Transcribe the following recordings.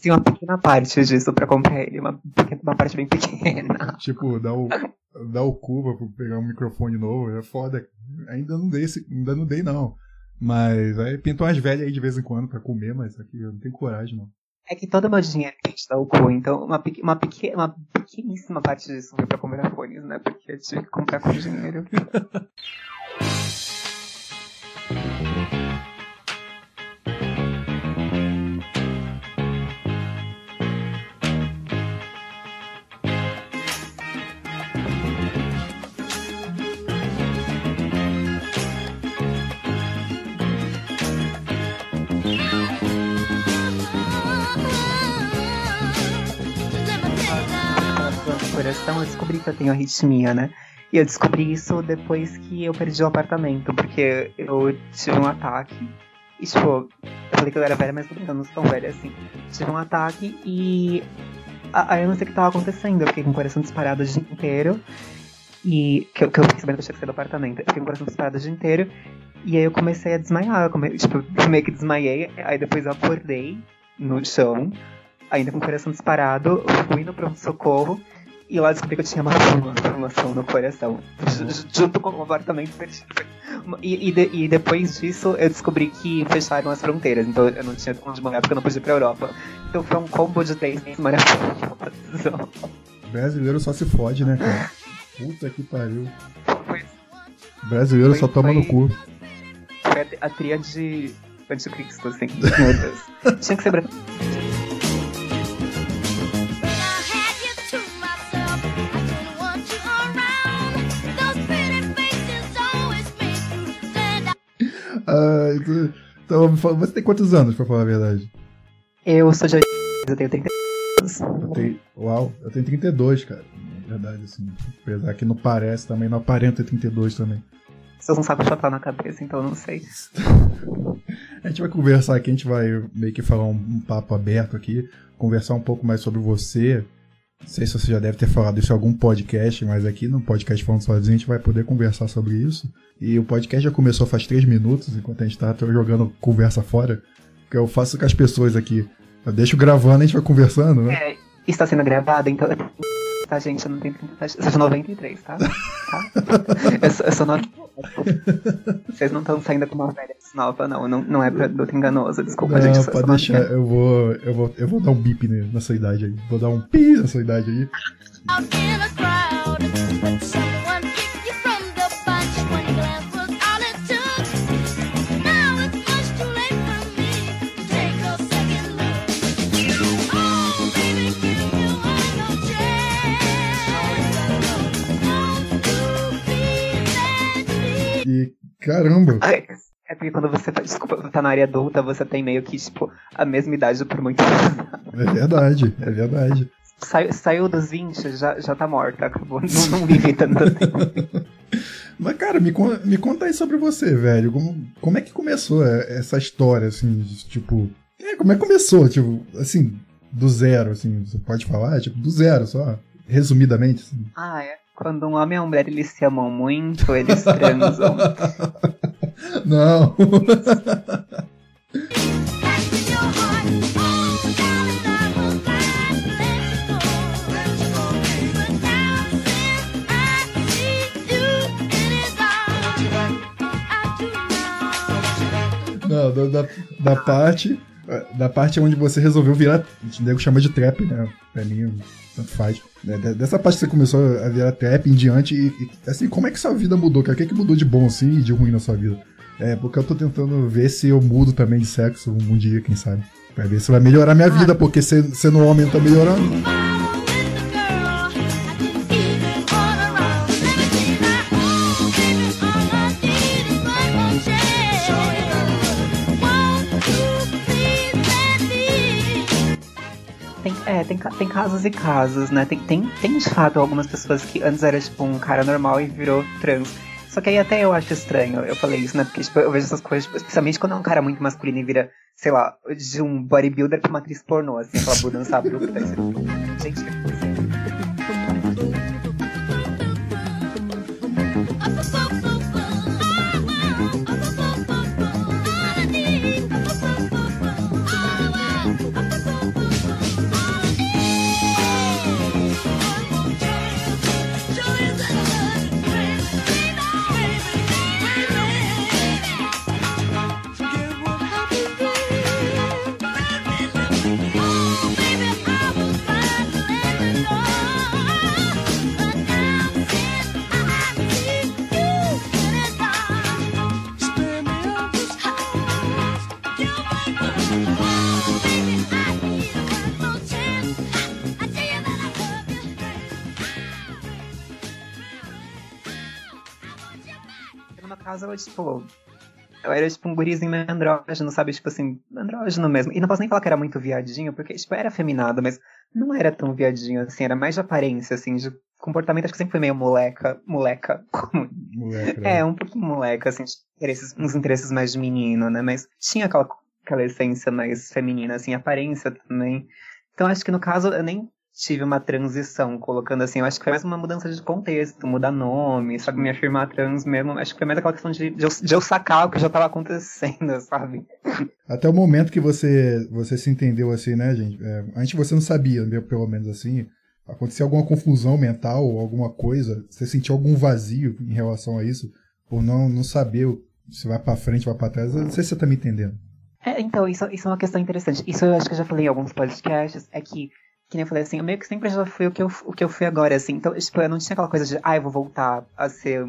Tem uma pequena parte disso pra comprar ele, uma, uma parte bem pequena. Tipo, dá o, dá o curva pra pegar um microfone novo, é foda. Ainda não dei, ainda não dei não. Mas aí pintam umas velhas aí de vez em quando pra comer, mas aqui eu não tenho coragem, não. É que todo meu dinheiro a gente dá o cu, então uma, uma, pequena, uma pequeníssima parte disso foi pra comprar fones, né? Porque eu tive que comprar com dinheiro. coração, eu descobri que eu tenho arritmia, né? E eu descobri isso depois que eu perdi o apartamento, porque eu tive um ataque. E, tipo, eu falei que eu era velha, mas eu não sou tão velha assim. Tive um ataque e. Aí eu não sei o que tava acontecendo. Eu fiquei com o coração disparado o dia inteiro. E. Que, eu, que eu fiquei sabendo que eu tinha que sair do apartamento. Eu fiquei com o coração disparado o dia inteiro. E aí eu comecei a desmaiar. Eu come... Tipo, meio que desmaiei. Aí depois eu acordei no chão, ainda com o coração disparado. Fui no pronto-socorro. E lá descobri que eu tinha uma inflamação no coração. Junto com o apartamento. E, e, de, e, depois disso eu descobri que fecharam as fronteiras. Então eu não tinha onde morar porque eu não podia ir pra Europa. Então foi um combo de três meses maravilhoso. Brasileiro só se fode, né, cara? Puta que pariu. Brasileiro foi, só toma foi, no cu. Foi a, a tríade anticristo, assim. Meu Deus. Tinha que ser brasileiro. Ah, então, você tem quantos anos, pra falar a verdade? Eu sou de eu tenho 30 anos. Uau, eu tenho 32, cara. Na verdade, assim. Apesar que não parece também, não aparenta 32 também. Vocês não sabem chapéu na cabeça, então eu não sei. a gente vai conversar aqui, a gente vai meio que falar um, um papo aberto aqui, conversar um pouco mais sobre você, não sei se você já deve ter falado isso em algum podcast, mas aqui no podcast Falando Sozinho a gente vai poder conversar sobre isso. E o podcast já começou faz três minutos, enquanto a gente tá jogando conversa fora. Que eu faço com as pessoas aqui. Eu deixo gravando e a gente vai conversando, né? É, está sendo gravado, então tá, gente? Eu não tenho 30. Eu sou 93, tá? tá? Eu, sou, eu sou nova. Vocês não estão saindo com uma velha nova, não. Não, não é produto enganoso, desculpa, não, gente. Pode deixar, eu vou, eu, vou, eu vou dar um bip na sua idade aí. Vou dar um pi na sua idade aí. Caramba! É porque quando você tá, desculpa, tá na área adulta, você tem meio que, tipo, a mesma idade por muitos anos. É verdade, é verdade. Saiu, saiu dos 20, já, já tá morta, acabou. Não, não vive tanto tempo. Mas, cara, me, me conta aí sobre você, velho. Como, como é que começou essa história, assim, de, tipo. É, como é que começou, tipo, assim, do zero, assim, você pode falar? Tipo, do zero, só, resumidamente. Assim. Ah, é. Quando um homem e uma mulher eles se amam muito, eles transam. Não. Não, da, da, da parte da parte onde você resolveu virar, o nego chama de trap, né? Pra mim, tanto faz. Né, dessa parte que você começou a virar trap em diante, e, e, assim, como é que sua vida mudou, cara? O que, é que mudou de bom, assim, e de ruim na sua vida? É, porque eu tô tentando ver se eu mudo também de sexo um dia, quem sabe. Pra ver se vai melhorar minha vida, porque sendo homem tá melhorando. Tem, casos e casos, né? Tem, tem, tem de fato algumas pessoas que antes era tipo um cara normal e virou trans. Só que aí até eu acho estranho, eu falei isso, né? Porque tipo, eu vejo essas coisas, tipo, especialmente quando é um cara muito masculino e vira, sei lá, de um bodybuilder pra uma atriz pornô, assim, aquela mudança abrupta. Gente, caso, eu, tipo, eu era, tipo, um gurizinho meio andrógeno, sabe? Tipo assim, andrógeno mesmo. E não posso nem falar que era muito viadinho, porque, tipo, era afeminado, mas não era tão viadinho, assim. Era mais de aparência, assim, de comportamento. Acho que sempre foi meio moleca. Moleca. Moleca, é, um pouquinho moleca, assim, interesses, uns interesses mais de menino, né? Mas tinha aquela, aquela essência mais feminina, assim, aparência também. Então, acho que no caso, eu nem tive uma transição, colocando assim, eu acho que foi mais uma mudança de contexto, mudar nome, só que me afirmar trans mesmo, acho que foi mais aquela questão de, de, eu, de eu sacar o que já estava acontecendo, sabe? Até o momento que você, você se entendeu assim, né, gente? É, antes você não sabia, né, pelo menos assim, acontecia alguma confusão mental ou alguma coisa, você sentiu algum vazio em relação a isso, por não, não saber se vai para frente, vai para trás, eu não sei se você tá me entendendo. É, então, isso, isso é uma questão interessante. Isso eu acho que eu já falei em alguns podcasts, é que que nem eu falei assim, eu meio que sempre já fui o que eu, o que eu fui agora, assim. Então, tipo, eu não tinha aquela coisa de, ah, eu vou voltar a ser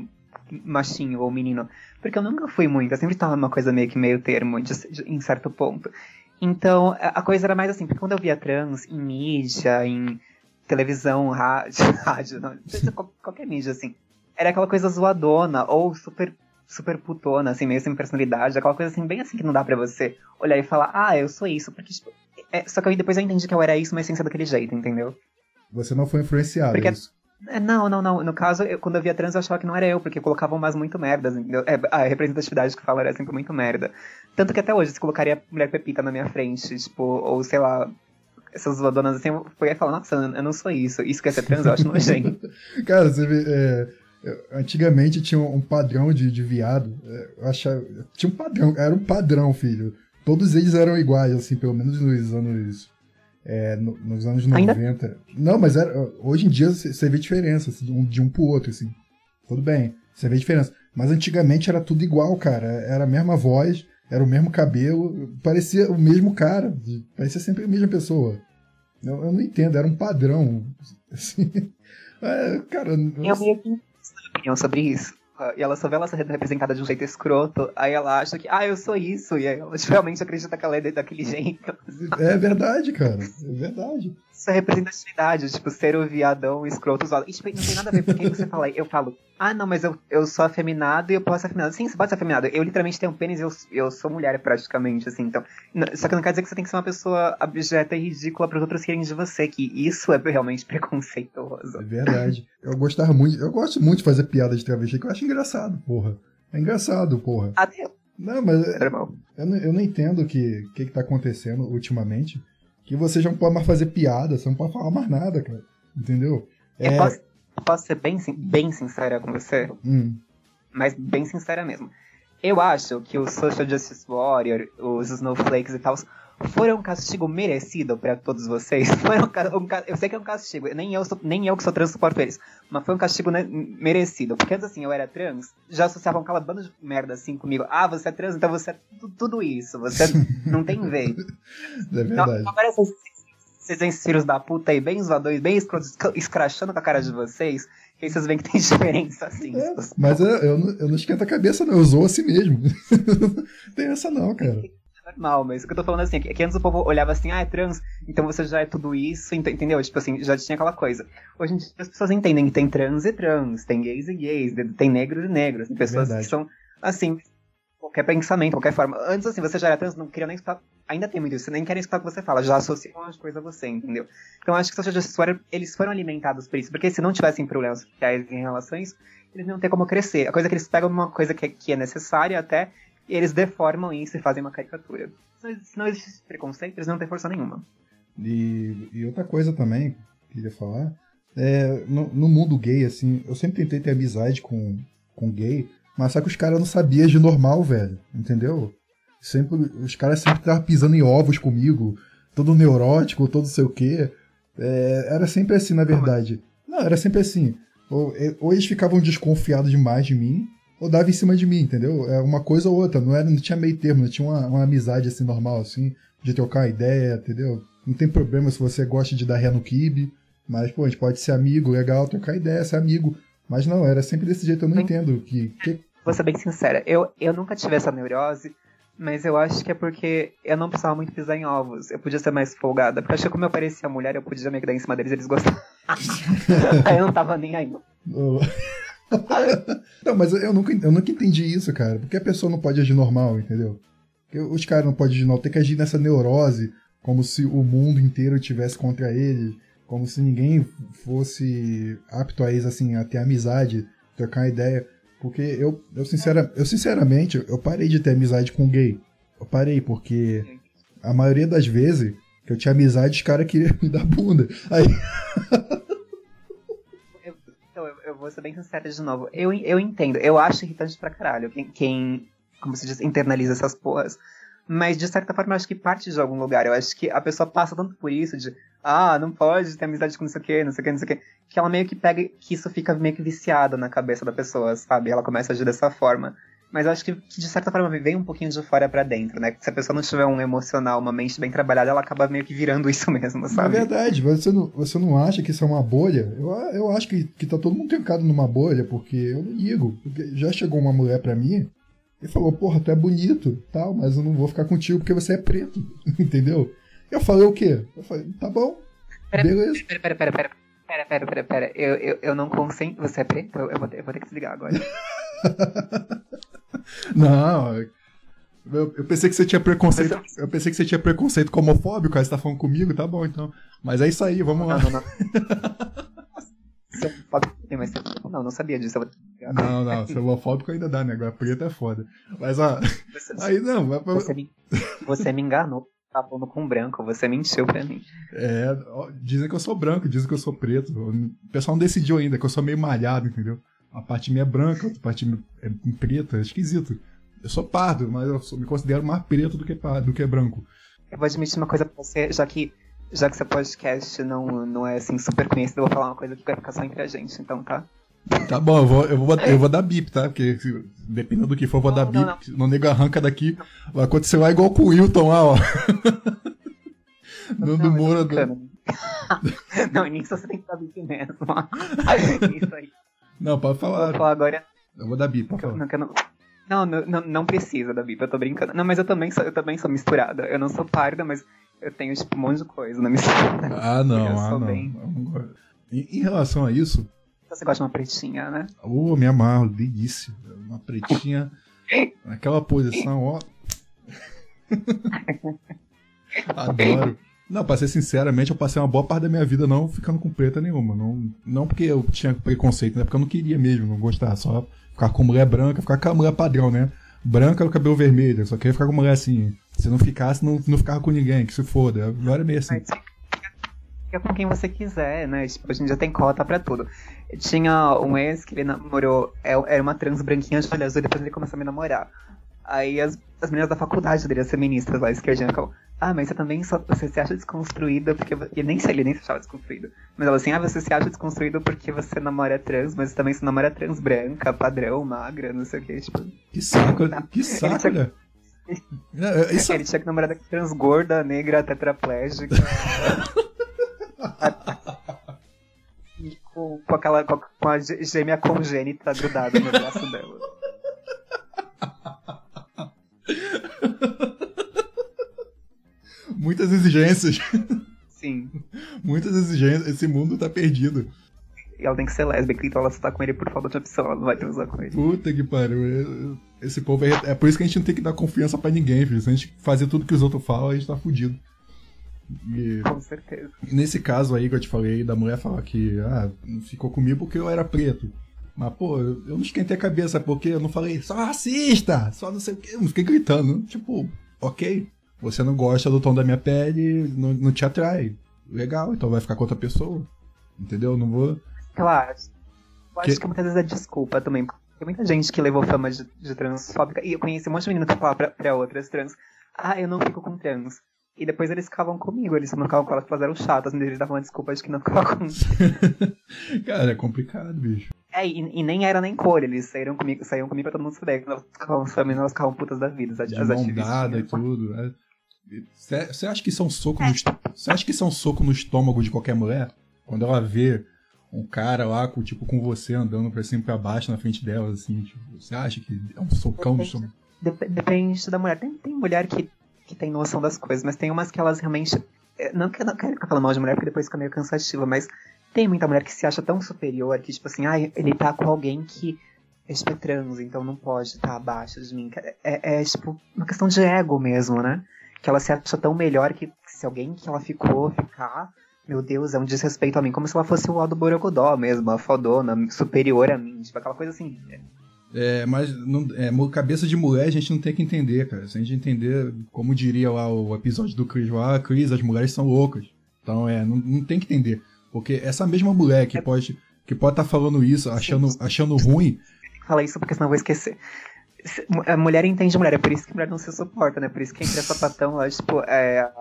machinho ou menino. Porque eu nunca fui muito, eu sempre tava numa coisa meio que meio termo, de, de, em certo ponto. Então, a coisa era mais assim, porque quando eu via trans em mídia, em televisão, rádio, rádio não, qualquer mídia, assim, era aquela coisa zoadona, ou super super putona, assim, meio sem personalidade, aquela coisa assim, bem assim que não dá pra você olhar e falar, ah, eu sou isso, porque, tipo, é, só que aí depois eu entendi que eu era isso, mas sem ser daquele jeito, entendeu? Você não foi influenciado, porque, é isso? É, não, não, não. No caso, eu, quando eu via trans, eu achava que não era eu, porque colocavam umas muito merdas? É, a representatividade que fala era sempre muito merda. Tanto que até hoje, se colocaria mulher pepita na minha frente, tipo, ou sei lá, essas zoadonas assim, eu ia falar, nossa, eu não sou isso. Isso quer ser trans, eu acho nojento. Cara, você vê, é, antigamente tinha um padrão de, de viado. É, eu achava, tinha um padrão, era um padrão, filho. Todos eles eram iguais, assim, pelo menos nos anos. É, no, nos anos 90. Ainda? Não, mas era, hoje em dia você vê diferença assim, de, um, de um pro outro, assim. Tudo bem, você vê diferença. Mas antigamente era tudo igual, cara. Era a mesma voz, era o mesmo cabelo, parecia o mesmo cara, parecia sempre a mesma pessoa. Eu, eu não entendo, era um padrão. Assim. É, cara. Eu meio que opinião sobre isso. E ela só vê ela sendo representada de um jeito escroto, aí ela acha que, ah, eu sou isso, e aí ela realmente acredita que ela é daquele jeito. É verdade, cara, é verdade. Isso é representatividade, tipo, ser o viadão escroto usado. E, tipo, não tem nada a ver, porque você fala, eu falo, ah, não, mas eu, eu sou afeminado e eu posso ser afeminado. Sim, você pode ser afeminado. Eu literalmente tenho um pênis e eu, eu sou mulher, praticamente, assim, então. Só que não quer dizer que você tem que ser uma pessoa abjeta e ridícula para os outros querem de você, que isso é realmente preconceituoso. É verdade. Eu gostava muito, eu gosto muito de fazer piada de travesti, que eu acho engraçado, porra. É engraçado, porra. Até. Não, mas. É, eu, não, eu não entendo o que, que, que tá acontecendo ultimamente que você já não pode mais fazer piada, você não pode falar mais nada, cara. Entendeu? É... Eu posso, posso ser bem, bem sincera com você? Hum. Mas bem sincera mesmo. Eu acho que o Social Justice Warrior, os Snowflakes e tal, foram um castigo merecido para todos vocês. Foram um, um, eu sei que é um castigo, nem eu, sou, nem eu que sou trans suporto eles, mas foi um castigo né, merecido. Porque antes assim, eu era trans, já associavam aquela banda de merda assim comigo. Ah, você é trans, então você é tudo, isso. Você não tem vez. É verdade. Então, agora vocês filhos da puta aí, bem zoadores, bem escrachando com a cara de vocês. E aí vocês veem que tem diferença, assim. É, mas eu, eu, não, eu não esquento a cabeça, não. Eu usou assim mesmo. tem essa não, cara normal, mas o que eu tô falando assim, é que antes o povo olhava assim, ah, é trans, então você já é tudo isso, entendeu? Tipo assim, já tinha aquela coisa. Hoje em dia as pessoas entendem que tem trans e trans, tem gays e gays, tem negros e negros, tem pessoas Verdade. que são, assim, qualquer pensamento, qualquer forma. Antes, assim, você já era trans, não queria nem ainda tem muito isso, nem quer escutar o que você fala, já associam as coisas a você, entendeu? Então acho que Social Justice Warrior, eles foram alimentados por isso, porque se não tivessem problemas sociais em relações, eles não ter como crescer. A coisa é que eles pegam uma coisa que é, que é necessária até e eles deformam isso e fazem uma caricatura. Se não existe preconceito, eles não têm força nenhuma. E, e outra coisa também, que queria falar, é, no, no, mundo gay, assim, eu sempre tentei ter amizade com, com gay, mas só que os caras não sabiam de normal, velho, entendeu? Sempre, os caras sempre estavam pisando em ovos comigo, todo neurótico, todo sei o quê. É, era sempre assim, na verdade. Não, era sempre assim. Ou, ou eles ficavam desconfiados demais de mim, ou dava em cima de mim, entendeu? É uma coisa ou outra, não, era, não tinha meio termo, não tinha uma, uma amizade assim normal, assim, de trocar ideia, entendeu? Não tem problema se você gosta de dar ré no kibe, mas, pô, a gente pode ser amigo, legal, trocar ideia, ser amigo. Mas não, era sempre desse jeito, eu não entendo. Que, que... Vou ser bem sincera, eu, eu nunca tive essa neurose, mas eu acho que é porque eu não precisava muito pisar em ovos. Eu podia ser mais folgada. Porque eu acho que como eu parecia mulher, eu podia me dar em cima deles e eles gostavam. aí eu não tava nem aí. não, mas eu nunca, eu nunca entendi isso, cara. Porque a pessoa não pode agir normal, entendeu? Porque os caras não podem agir normal, tem que agir nessa neurose, como se o mundo inteiro tivesse contra ele, como se ninguém fosse apto a isso, assim, a ter amizade, trocar ideia. Porque eu, eu, sincera, eu sinceramente, eu parei de ter amizade com gay. Eu parei, porque a maioria das vezes que eu tinha amizade, os caras queriam me dar bunda. Aí. eu, então, eu, eu, vou ser bem sincero de novo. Eu, eu entendo, eu acho irritante pra caralho quem, quem como se diz, internaliza essas porras. Mas, de certa forma, eu acho que parte de algum lugar. Eu acho que a pessoa passa tanto por isso de, ah, não pode ter amizade com não sei o que, não sei o que, não sei o que, que ela meio que pega, que isso fica meio que viciado na cabeça da pessoa, sabe? Ela começa a agir dessa forma. Mas eu acho que, que de certa forma vem um pouquinho de fora para dentro, né? Se a pessoa não tiver um emocional, uma mente bem trabalhada, ela acaba meio que virando isso mesmo, sabe? É verdade, você não, você não acha que isso é uma bolha? Eu, eu acho que, que tá todo mundo trancado numa bolha, porque eu não ligo. Porque já chegou uma mulher para mim e falou, porra, tu é bonito, tal, mas eu não vou ficar contigo porque você é preto, entendeu? Eu falei o quê? Eu falei, tá bom, pera, beleza. Pera, pera, pera, pera. Pera, pera, pera, pera. Eu, eu, eu não consento. Você é preto? Eu, eu, vou ter, eu vou ter que desligar agora. não, eu, eu, pensei que você tinha preconceito. Eu pensei que você tinha preconceito homofóbico, aí você tá falando comigo, tá bom, então. Mas é isso aí, vamos lá. Não, não, não. Não, não sabia disso. Não, não, ser homofóbico ainda dá, né? Agora preto é foda. Mas, ó. Você, aí não, vai pra... você, me, você me enganou. Tá falando com branco, você mentiu pra mim. É, dizem que eu sou branco, dizem que eu sou preto. O pessoal não decidiu ainda, que eu sou meio malhado, entendeu? A parte minha é branca, outra parte é preta, é esquisito. Eu sou pardo, mas eu sou, me considero mais preto do que, pardo, do que branco. Eu vou admitir uma coisa pra você, já que já que seu podcast não, não é assim super conhecido, eu vou falar uma coisa que vai ficar só entre a gente, então tá? Tá bom, eu vou, eu vou, eu vou dar bip, tá? Porque dependendo do que for, eu vou não, dar bip. Não, não. não nego arranca daqui. Vai acontecer lá igual com o Wilton lá, ó. Não, não Moura. Do... não, nisso você tem que dar bip mesmo. Isso aí. Não, pode falar. Vou falar agora. Eu vou dar bip, pode falar. Não, não, não, não, precisa da bip, eu tô brincando. Não, mas eu também sou, eu também sou misturada. Eu não sou parda, mas eu tenho tipo, um monte de coisa na mistura. Ah, não, ah, não. Bem... Em, em relação a isso, você gosta de uma pretinha, né? Ô, oh, me amarro, delícia. Uma pretinha naquela posição, ó. Adoro. Não, pra ser sinceramente, eu passei uma boa parte da minha vida não ficando com preta nenhuma. Não, não porque eu tinha preconceito, né? Porque eu não queria mesmo, não gostava. Só ficar com mulher branca, ficar com a mulher padrão, né? Branca no cabelo vermelho, só queria ficar com mulher assim. Se não ficasse, não, não ficava com ninguém, que se foda. Agora é meio assim. Fica com quem você quiser, né? Tipo, hoje em dia tem cota pra tudo. Tinha um ex que ele namorou, é, era uma trans branquinha de olho azul, depois ele começou a me namorar. Aí as, as meninas da faculdade dele, as feministas lá, esquerdinha, ficavam, ah, mas você também só, você se acha desconstruída porque. Ele nem sei, ele nem se achava desconstruído. Mas ela assim, ah, você se acha desconstruído porque você namora trans, mas você também se namora trans branca, padrão, magra, não sei o que, tipo. Que saco, que saco, né? Isso... Ele tinha que namorar trans gorda, negra, tetraplégica. com, com, aquela com, com a gêmea congênita grudada no braço dela. Muitas exigências. Sim. Muitas exigências. Esse mundo tá perdido. Ela tem que ser lésbica, então ela só tá com ele por falta de opção, ela não vai transar com ele. Puta que pariu. Esse povo é, é por isso que a gente não tem que dar confiança pra ninguém, filho. Se a gente fazer tudo que os outros falam, a gente tá fudido. E, Com certeza. Nesse caso aí que eu te falei, da mulher falar que ah, ficou comigo porque eu era preto. Mas, pô, eu não esquentei a cabeça porque eu não falei só racista, só não sei o que, eu não fiquei gritando. Tipo, ok, você não gosta do tom da minha pele, não, não te atrai. Legal, então vai ficar com outra pessoa. Entendeu? Não vou. Claro. Eu acho que, que muitas vezes é desculpa também. Tem muita gente que levou fama de, de transfóbica. E eu conheci um monte de menino que falava pra, pra outras trans. Ah, eu não fico com trans. E depois eles ficavam comigo, eles não ficavam com elas, elas eram chatas, mas eles davam uma desculpa de que não ficavam comigo. Cara, é complicado, bicho. É, e, e, nem era nem cor, eles saíram comigo, saíam comigo pra todo mundo saber. Elas ficavam, elas ficavam putas da vida, as, de as ativistas. e tudo, né? Você acha que é um soco é. no Você acha que é um soco no estômago de qualquer mulher? Quando ela vê um cara lá com, tipo, com você andando pra cima e pra baixo na frente dela, assim, tipo, você acha que é um socão depende, no estômago? Depende da mulher. Tem, tem mulher que que tem noção das coisas, mas tem umas que elas realmente. é, não que eu não quero ficar falando mal de mulher, porque depois fica meio cansativa, mas tem muita mulher que se acha tão superior que, tipo assim, ah, ele tá com alguém que é, tipo, é trans, então não pode estar tá abaixo de mim. É, é, tipo, uma questão de ego mesmo, né? Que ela se acha tão melhor que se alguém que ela ficou ficar, meu Deus, é um desrespeito a mim, como se ela fosse o Aldo Borogodó mesmo, a fodona, superior a mim, tipo, aquela coisa assim. É, mas não, é, cabeça de mulher a gente não tem que entender, cara. Se a gente entender, como diria lá o episódio do Chris lá, Chris, as mulheres são loucas. Então, é, não, não tem que entender. Porque essa mesma mulher que é. pode que pode estar tá falando isso, achando, achando ruim. Fala isso porque senão eu vou esquecer. A mulher entende mulher, é por isso que a mulher não se suporta, né? Por isso que entre essa sapatão lá, tipo, é,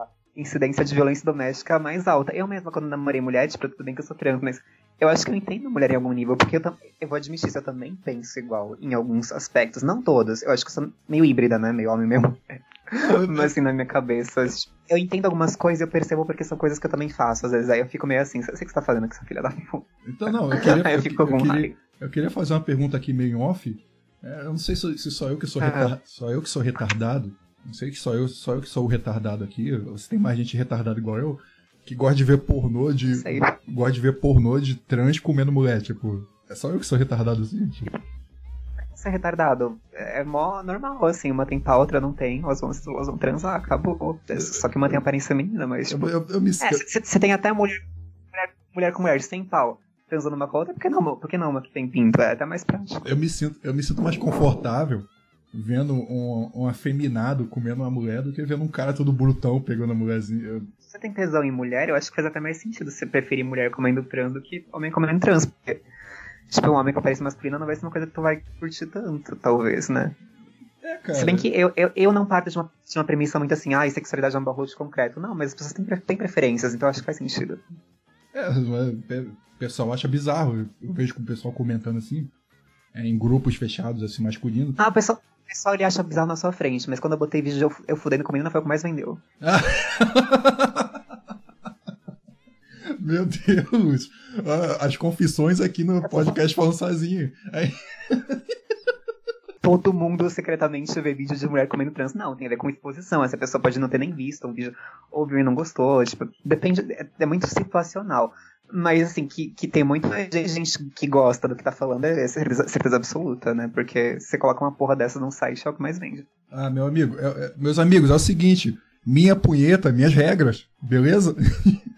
incidência de violência doméstica mais alta. Eu mesma, quando namorei mulher, tipo, tudo bem que eu sou trans, mas eu acho que eu entendo mulher em algum nível, porque eu, eu vou admitir isso, eu também penso igual em alguns aspectos, não todos. Eu acho que eu sou meio híbrida, né? Meio homem, meio mulher. Mas assim, na minha cabeça, eu entendo algumas coisas e eu percebo porque são coisas que eu também faço. Às vezes aí eu fico meio assim, sei o que você tá fazendo com essa filha da puta. Então, não, eu queria, eu, eu, eu, queria, eu queria fazer uma pergunta aqui meio off. É, eu não sei se, se só eu que sou, ah. só eu que sou retardado. Não sei que só eu, só eu que sou o retardado aqui. Você tem mais gente retardada igual eu que gosta de ver pornô de. Gosta de ver pornô de trans comendo mulher, tipo. É só eu que sou retardado assim, tipo ser retardado. É mó normal, assim, uma tem pau, outra não tem, elas vão, elas vão transar, acabou. Só que uma tem aparência menina, mas. Tipo, eu, eu, eu me... É, você tem até mulher, mulher, mulher com mulher sem pau transando uma com a outra, por que não, por que não uma que tem pinto? É até mais prático. Eu me sinto, eu me sinto mais confortável vendo um, um afeminado comendo uma mulher do que vendo um cara todo brutão pegando a mulherzinha. Você tem tesão em mulher, eu acho que faz até mais sentido você preferir mulher comendo trans do que homem comendo trans. Porque tipo, um homem com aparência masculina não vai ser uma coisa que tu vai curtir tanto, talvez, né? É, cara. Se bem que eu, eu, eu não parto de uma, de uma premissa muito assim, ah, sexualidade é um barro de concreto. Não, mas as pessoas têm, têm preferências, então acho que faz sentido. É, é, o pessoal acha bizarro. Eu vejo o pessoal comentando assim, é, em grupos fechados, assim, masculinos. Ah, o pessoal, pessoal ele acha bizarro na sua frente, mas quando eu botei vídeo eu, eu fudendo com menina foi o que mais vendeu. Meu Deus! Ah, as confissões aqui no podcast falando sozinho. Aí... Todo mundo secretamente vê vídeo de mulher comendo trans. Não, tem a ver com exposição. Essa pessoa pode não ter nem visto um vídeo, ouviu e não gostou. Tipo, depende, é, é muito situacional. Mas, assim, que, que tem muita gente que gosta do que tá falando é certeza, certeza absoluta, né? Porque você coloca uma porra dessa num site, é o que mais vende. Ah, meu amigo, é, é, meus amigos, é o seguinte: minha punheta, minhas regras, beleza?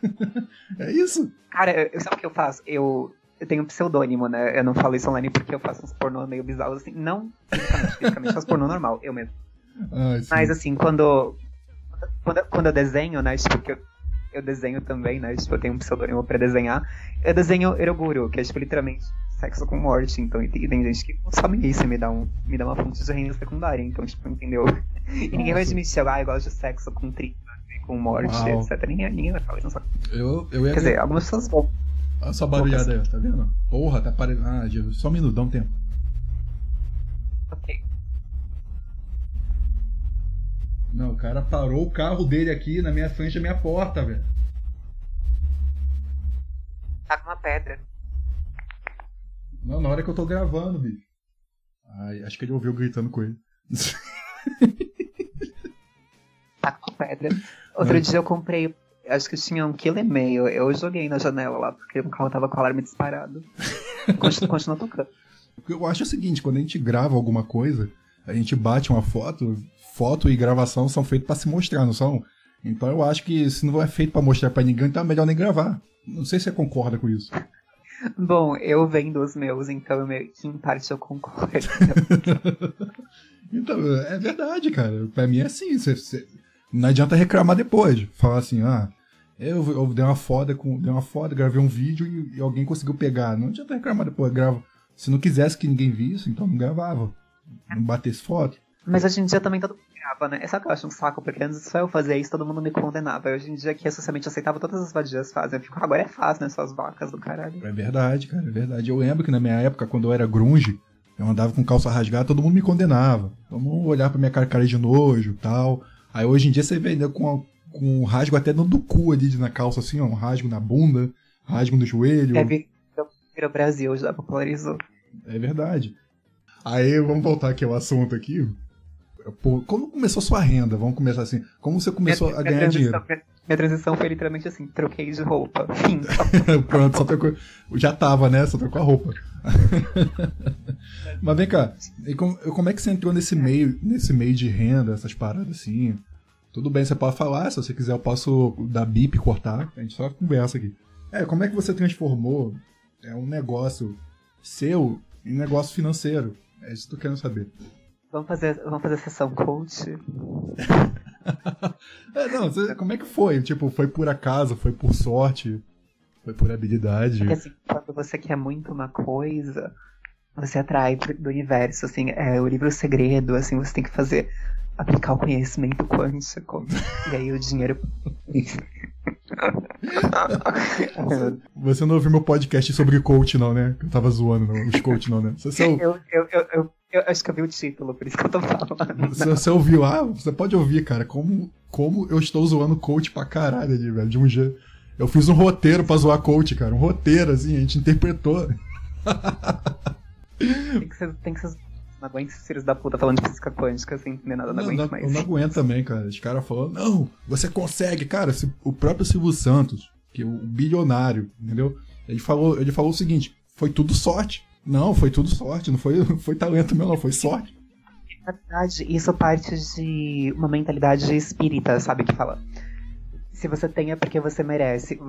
é isso. Cara, eu, sabe o que eu faço? Eu, eu tenho um pseudônimo, né? Eu não falo isso online porque eu faço uns pornô meio bizarros, assim. Não fisicamente, fisicamente faço pornô normal, eu mesmo. Ah, Mas assim, quando, quando, quando eu desenho, né? Tipo, eu, eu desenho também, né? Tipo, eu tenho um pseudônimo pra desenhar. Eu desenho Eroguro, que é tipo literalmente sexo com morte. Então, e tem, tem gente que não sabe isso e me dá, um, me dá uma fonte de renda secundária. Então, tipo, entendeu? E ninguém vai admitir, ah, eu gosto de sexo com tripa, com morte, Uau. etc. Ninguém, ninguém vai falar isso. Só... Eu, eu ia Quer dizer, algumas pessoas vão. Olha essa barulhada aí, tá vendo? Porra, tá parecendo. Ah, só um minuto, dá um tempo. Não, o cara parou o carro dele aqui na minha frente da minha porta, velho. Tá com uma pedra. Não, na hora que eu tô gravando, bicho. Ai, acho que ele ouviu gritando com ele. tá com pedra. Outro dia eu comprei, acho que tinha um quilo e meio. Eu joguei na janela lá, porque o carro tava com o alarme disparado. Continua, continua tocando. Eu acho o seguinte, quando a gente grava alguma coisa, a gente bate uma foto, foto e gravação são feitos para se mostrar, não são? Então eu acho que se não é feito para mostrar para ninguém, então é melhor nem gravar. Não sei se você concorda com isso. Bom, eu vendo os meus, então meio que em parte eu concordo. então, é verdade, cara. Pra mim é assim. Não adianta reclamar depois. Falar assim, ah, eu, eu dei uma foda, com, dei uma foda, gravei um vídeo e, e, alguém conseguiu pegar. Não adianta reclamar depois, grava. Se não quisesse que ninguém visse, então não gravava. Não batesse foto. Mas hoje em dia também todo mundo grava, né? Essa que eu acho um saco, porque antes só eu fazia isso, todo mundo me condenava. Hoje em dia que é socialmente aceitável, todas as vadias fazem. Eu fico, agora é fácil, né? Suas vacas do caralho. É verdade, cara, é verdade. Eu lembro que na minha época, quando eu era grunge, eu andava com calça rasgada, todo mundo me condenava. Todo mundo olhava pra minha cara, cara de nojo tal. Aí hoje em dia você vê ainda com, com um rasgo até no do cu ali na calça, assim, ó, um rasgo na bunda, rasgo no joelho. É, virou Brasil, já popularizou. É verdade. Aí, vamos voltar aqui ao assunto aqui. Pô, como começou sua renda? Vamos começar assim. Como você começou minha, a ganhar dinheiro? Minha, minha, transição foi literalmente assim, troquei de roupa. Fim. Pronto, só trocou. Já tava, né? Só trocou a roupa. Mas vem cá, como, como, é que você entrou nesse meio, nesse meio de renda, essas paradas assim? Tudo bem, você pode falar, se você quiser eu posso dar bip cortar, a gente só conversa aqui. É, como é que você transformou é, um negócio seu em negócio financeiro? É isso que eu quero saber. Vamos fazer, vamos fazer sessão coach? é, não, você, como é que foi? Tipo, foi por acaso, foi por sorte, foi por habilidade? Porque assim, quando você quer muito uma coisa, você atrai do universo, assim, é o livro segredo, assim, você tem que fazer aplicar o conhecimento quântico. e aí o dinheiro. Você não ouviu meu podcast sobre coach, não, né? Eu tava zoando não, os coach, não, né? Você, eu, eu, eu, eu, eu acho que eu vi o título, por isso que eu tô falando. Você, você ouviu? Ah, você pode ouvir, cara, como, como eu estou zoando coach pra caralho ali, velho. De um jeito. Eu fiz um roteiro pra zoar coach, cara. Um roteiro, assim, a gente interpretou. tem que ser, tem que ser não aguento esses filhos da puta falando de física quântica, assim, nem nada, não, não aguento mais. Eu não aguento também, cara. Os caras falam, não, você consegue, cara. O próprio Silvio Santos, que é o bilionário, entendeu? Ele falou, ele falou o seguinte: foi tudo sorte. Não, foi tudo sorte, não foi, foi talento meu, não, foi sorte. Na verdade, isso parte de uma mentalidade espírita, sabe? Que fala. Se você tem é porque você merece.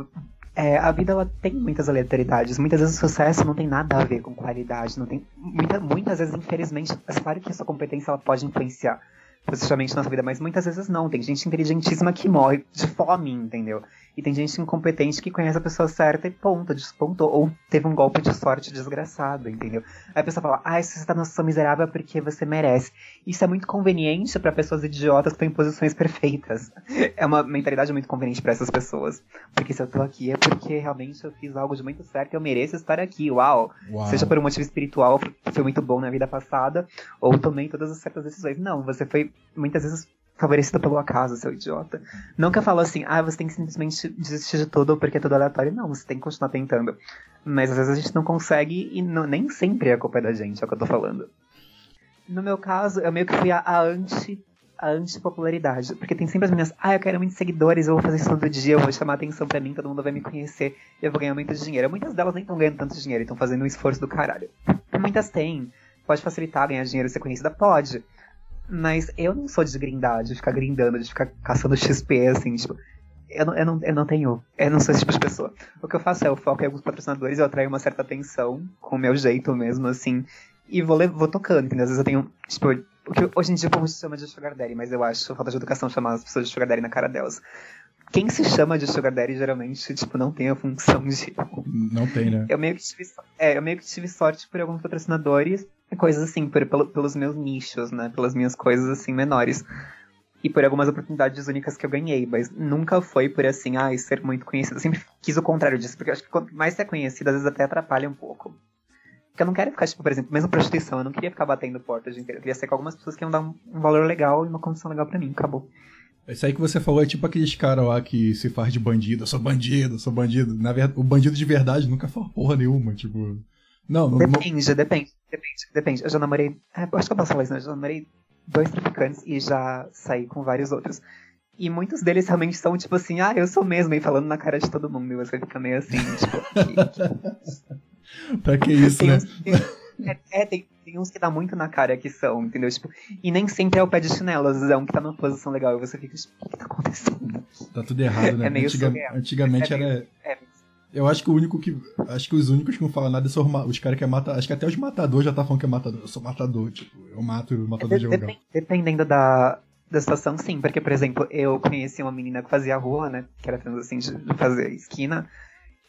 É, a vida ela tem muitas aleatoriedades. Muitas vezes o sucesso não tem nada a ver com qualidade. Não tem, muita, muitas vezes, infelizmente, é claro que a sua competência ela pode influenciar positivamente na sua vida, mas muitas vezes não. Tem gente inteligentíssima que morre de fome, entendeu? E tem gente incompetente que conhece a pessoa certa e ponto, despontou. Ou teve um golpe de sorte desgraçado, entendeu? Aí a pessoa fala, ah, você tá na situação miserável é porque você merece. Isso é muito conveniente para pessoas idiotas que estão em posições perfeitas. É uma mentalidade muito conveniente para essas pessoas. Porque se eu tô aqui é porque realmente eu fiz algo de muito certo e eu mereço estar aqui. Uau! Uau. Seja por um motivo espiritual, foi muito bom na vida passada, ou tomei todas as certas decisões. Não, você foi muitas vezes favorecido pelo acaso, seu idiota. Não que eu falo assim, ah, você tem que simplesmente desistir de tudo porque é tudo aleatório. Não, você tem que continuar tentando. Mas às vezes a gente não consegue e não, nem sempre a culpa é da gente, é o que eu tô falando. No meu caso, eu meio que fui a, a anti a antipopularidade. Porque tem sempre as meninas, ah, eu quero muitos seguidores, eu vou fazer isso todo dia, eu vou chamar atenção pra mim, todo mundo vai me conhecer, e eu vou ganhar muito dinheiro. Muitas delas nem estão ganhando tanto dinheiro, estão fazendo um esforço do caralho. Muitas têm. Pode facilitar ganhar dinheiro ser conhecida? Pode. Mas eu não sou de grindar, de ficar grindando, de ficar caçando XP, assim, tipo. Eu não, eu, não, eu não tenho. Eu não sou esse tipo de pessoa. O que eu faço é eu foco em alguns patrocinadores, eu atraio uma certa atenção, com o meu jeito mesmo, assim. E vou, vou tocando, entendeu? Às vezes eu tenho. Tipo, o que hoje em dia o povo chama de Sugar Daddy, mas eu acho falta de educação chamar as pessoas de Sugar Daddy na cara delas. Quem se chama de Sugar Daddy geralmente, tipo, não tem a função de. Não tem, né? Eu meio que tive, é, eu meio que tive sorte por alguns patrocinadores coisas assim, por, pelo, pelos meus nichos, né? Pelas minhas coisas assim menores. E por algumas oportunidades únicas que eu ganhei, mas nunca foi por assim, ah, ser muito conhecido. Eu sempre quis o contrário disso, porque eu acho que quanto mais ser conhecido, às vezes até atrapalha um pouco. Porque eu não quero ficar, tipo, por exemplo, mesmo prostituição, eu não queria ficar batendo porta o dia inteiro. Eu queria ser com algumas pessoas que iam dar um, um valor legal e uma condição legal para mim, acabou. Isso aí que você falou é tipo aqueles caras lá que se faz de bandido, eu sou bandido, eu sou bandido. Na verdade, o bandido de verdade nunca fala porra nenhuma, tipo. Não, não Depende, não... depende, depende, depende. Eu já namorei. É, acho que eu posso falar isso, né? Eu já namorei dois traficantes e já saí com vários outros. E muitos deles realmente são tipo assim, ah, eu sou mesmo, e falando na cara de todo mundo. E você fica meio assim, tipo. pra que isso, tem né? Uns, tem, é, é, tem, tem uns que dá muito na cara que são, entendeu? Tipo, e nem sempre é o pé de chinelo, às vezes é um que tá numa posição legal e você fica tipo, o que tá acontecendo? Tá tudo errado, né? É meio Antiga, Antigamente é meio, era. É, eu acho que o único que. Acho que os únicos que não falam nada são os caras que é mata. Acho que até os matadores já tá falando que é matador. Eu sou matador, tipo, eu mato o matador de aluguel. Dependendo da, da situação, sim. Porque, por exemplo, eu conheci uma menina que fazia rua, né? Que era assim, de fazer esquina.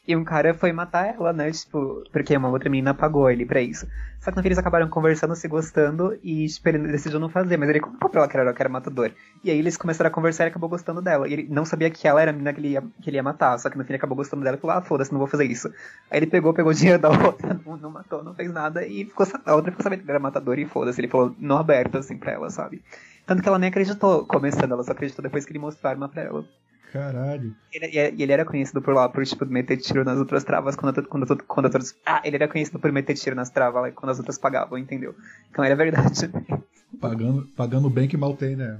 E um cara foi matar ela, né? Tipo, porque uma outra menina pagou ele pra isso. Só que no fim eles acabaram conversando, se gostando, e tipo, ele decidiu não fazer, mas ele contou pra ela que era, que era matador. E aí eles começaram a conversar e acabou gostando dela. E ele não sabia que ela era a menina que ele ia, que ele ia matar, só que no fim ele acabou gostando dela e falou, ah, foda-se, não vou fazer isso. Aí ele pegou, pegou o dinheiro da outra, não, não matou, não fez nada, e ficou, a outra ficou sabendo que era matador e foda-se. Ele falou, não aberto, assim, pra ela, sabe? Tanto que ela nem acreditou começando, ela só acreditou depois que ele mostrou a arma pra ela. Caralho. E ele, ele, era conhecido por lá, por tipo, meter tiro nas outras travas quando, quando, quando outras. Ah, ele era conhecido por meter tiro nas travas quando as outras pagavam, entendeu? Então era verdade. Pagando, pagando bem que mal tem, né?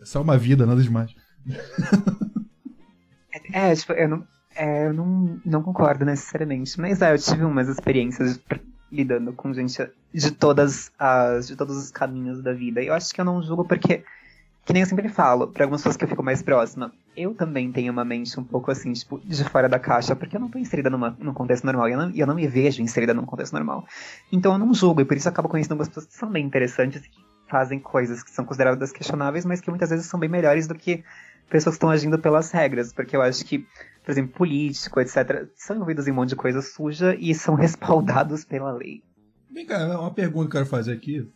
É só uma vida, nada demais. É, tipo, eu não, é, eu não, não concordo necessariamente, mas é, eu tive umas experiências lidando com gente de todas as de todos os caminhos da vida. E eu acho que eu não julgo porque que nem eu sempre falo, para algumas pessoas que eu fico mais próxima, eu também tenho uma mente um pouco assim, tipo, de fora da caixa, porque eu não tô inserida numa, num contexto normal, e eu, não, eu não me vejo inserida num contexto normal. Então eu não julgo, e por isso eu acabo conhecendo algumas pessoas que são bem interessantes, que fazem coisas que são consideradas questionáveis, mas que muitas vezes são bem melhores do que pessoas que estão agindo pelas regras, porque eu acho que, por exemplo, político, etc., são envolvidos em um monte de coisa suja e são respaldados pela lei. Vem cá, uma pergunta que eu quero fazer aqui.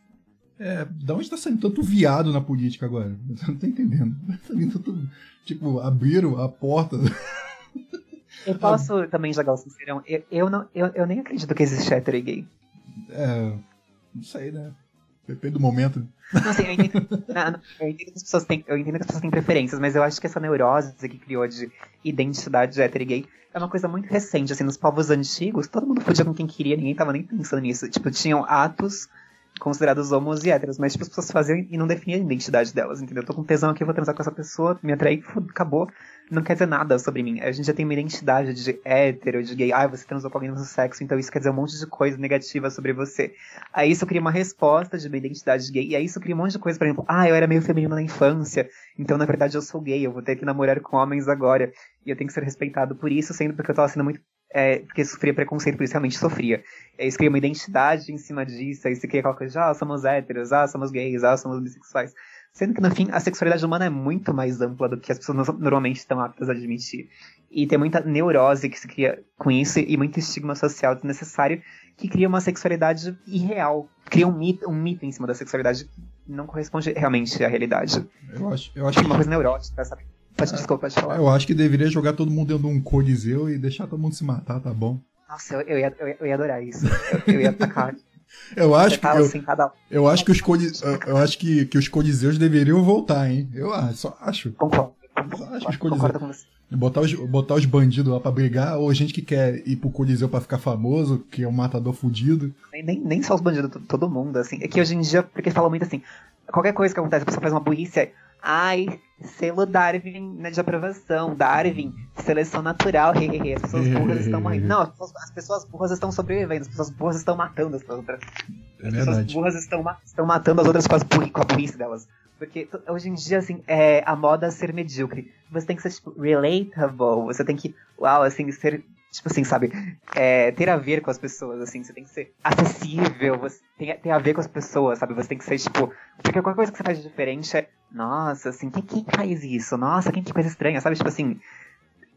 É, da onde tá saindo tanto viado na política agora? Eu não tô entendendo. Tá tanto, tipo, abriram a porta. Eu posso também jogar o sincerão. Eu, eu, não, eu, eu nem acredito que existe hétero e gay. É, não sei, né? Depende do momento. Não, assim, eu entendo, não, eu, entendo que as pessoas têm, eu entendo que as pessoas têm preferências, mas eu acho que essa neurose que criou de identidade hétero e gay é uma coisa muito recente, assim, nos povos antigos, todo mundo podia com quem queria, ninguém tava nem pensando nisso. Tipo, tinham atos considerados homos e héteros, mas tipo, as pessoas faziam e não definiam a identidade delas, entendeu? Eu tô com tesão aqui, vou transar com essa pessoa, me atrair, acabou. Não quer dizer nada sobre mim. A gente já tem uma identidade de hétero, de gay. Ah, você transou com alguém no sexo, então isso quer dizer um monte de coisa negativa sobre você. Aí isso cria uma resposta de uma identidade gay, e aí isso cria um monte de coisa, por exemplo, ah, eu era meio feminino na infância, então na verdade eu sou gay, eu vou ter que namorar com homens agora, e eu tenho que ser respeitado por isso, sendo porque eu tava sendo muito é, porque sofria preconceito, por isso realmente sofria. É, isso cria uma identidade em cima disso, aí você cria aquela coisa de, ah, somos héteros, ah, somos gays, ah, somos bissexuais. Sendo que, no fim, a sexualidade humana é muito mais ampla do que as pessoas normalmente estão aptas a admitir. E tem muita neurose que se cria com isso e muito estigma social desnecessário que cria uma sexualidade irreal. Cria um mito, um mito em cima da sexualidade que não corresponde realmente à realidade. Eu acho, eu acho que... uma coisa neurótica, sabe? Pode, desculpa, pode falar. Eu acho que deveria jogar todo mundo dentro de um coliseu e deixar todo mundo se matar, tá bom? Nossa, eu, eu, ia, eu, ia, eu ia adorar isso. Eu, eu ia atacar. Eu acho que eu, assim, cada... eu acho que os colis... eu acho que, que os coliseus deveriam voltar, hein? Eu acho, só acho. Concordo. Só acho que os coliseus... Botar os, botar os bandidos lá pra brigar, ou gente que quer ir pro Coliseu pra ficar famoso, que é um matador fudido. Nem, nem só os bandidos, todo mundo, assim. É que hoje em dia, porque falam muito assim, qualquer coisa que acontece, a pessoa faz uma burrice, Ai, selo Darwin né, de aprovação. Darwin, seleção natural. Hehehe. As pessoas burras estão morrendo. Não, as pessoas, as pessoas, burras estão sobrevivendo. As pessoas burras estão matando as outras. É as verdade. pessoas burras estão, estão matando as outras com, as burri, com a burrice delas. Porque hoje em dia, assim, é a moda ser medíocre. Você tem que ser, tipo, relatable. Você tem que, uau, assim, ser tipo assim, sabe, é, ter a ver com as pessoas, assim, você tem que ser acessível, você tem, tem a ver com as pessoas, sabe, você tem que ser, tipo, porque qualquer coisa que você faz de diferente é, nossa, assim, quem, quem faz isso? Nossa, quem que coisa estranha, sabe, tipo assim,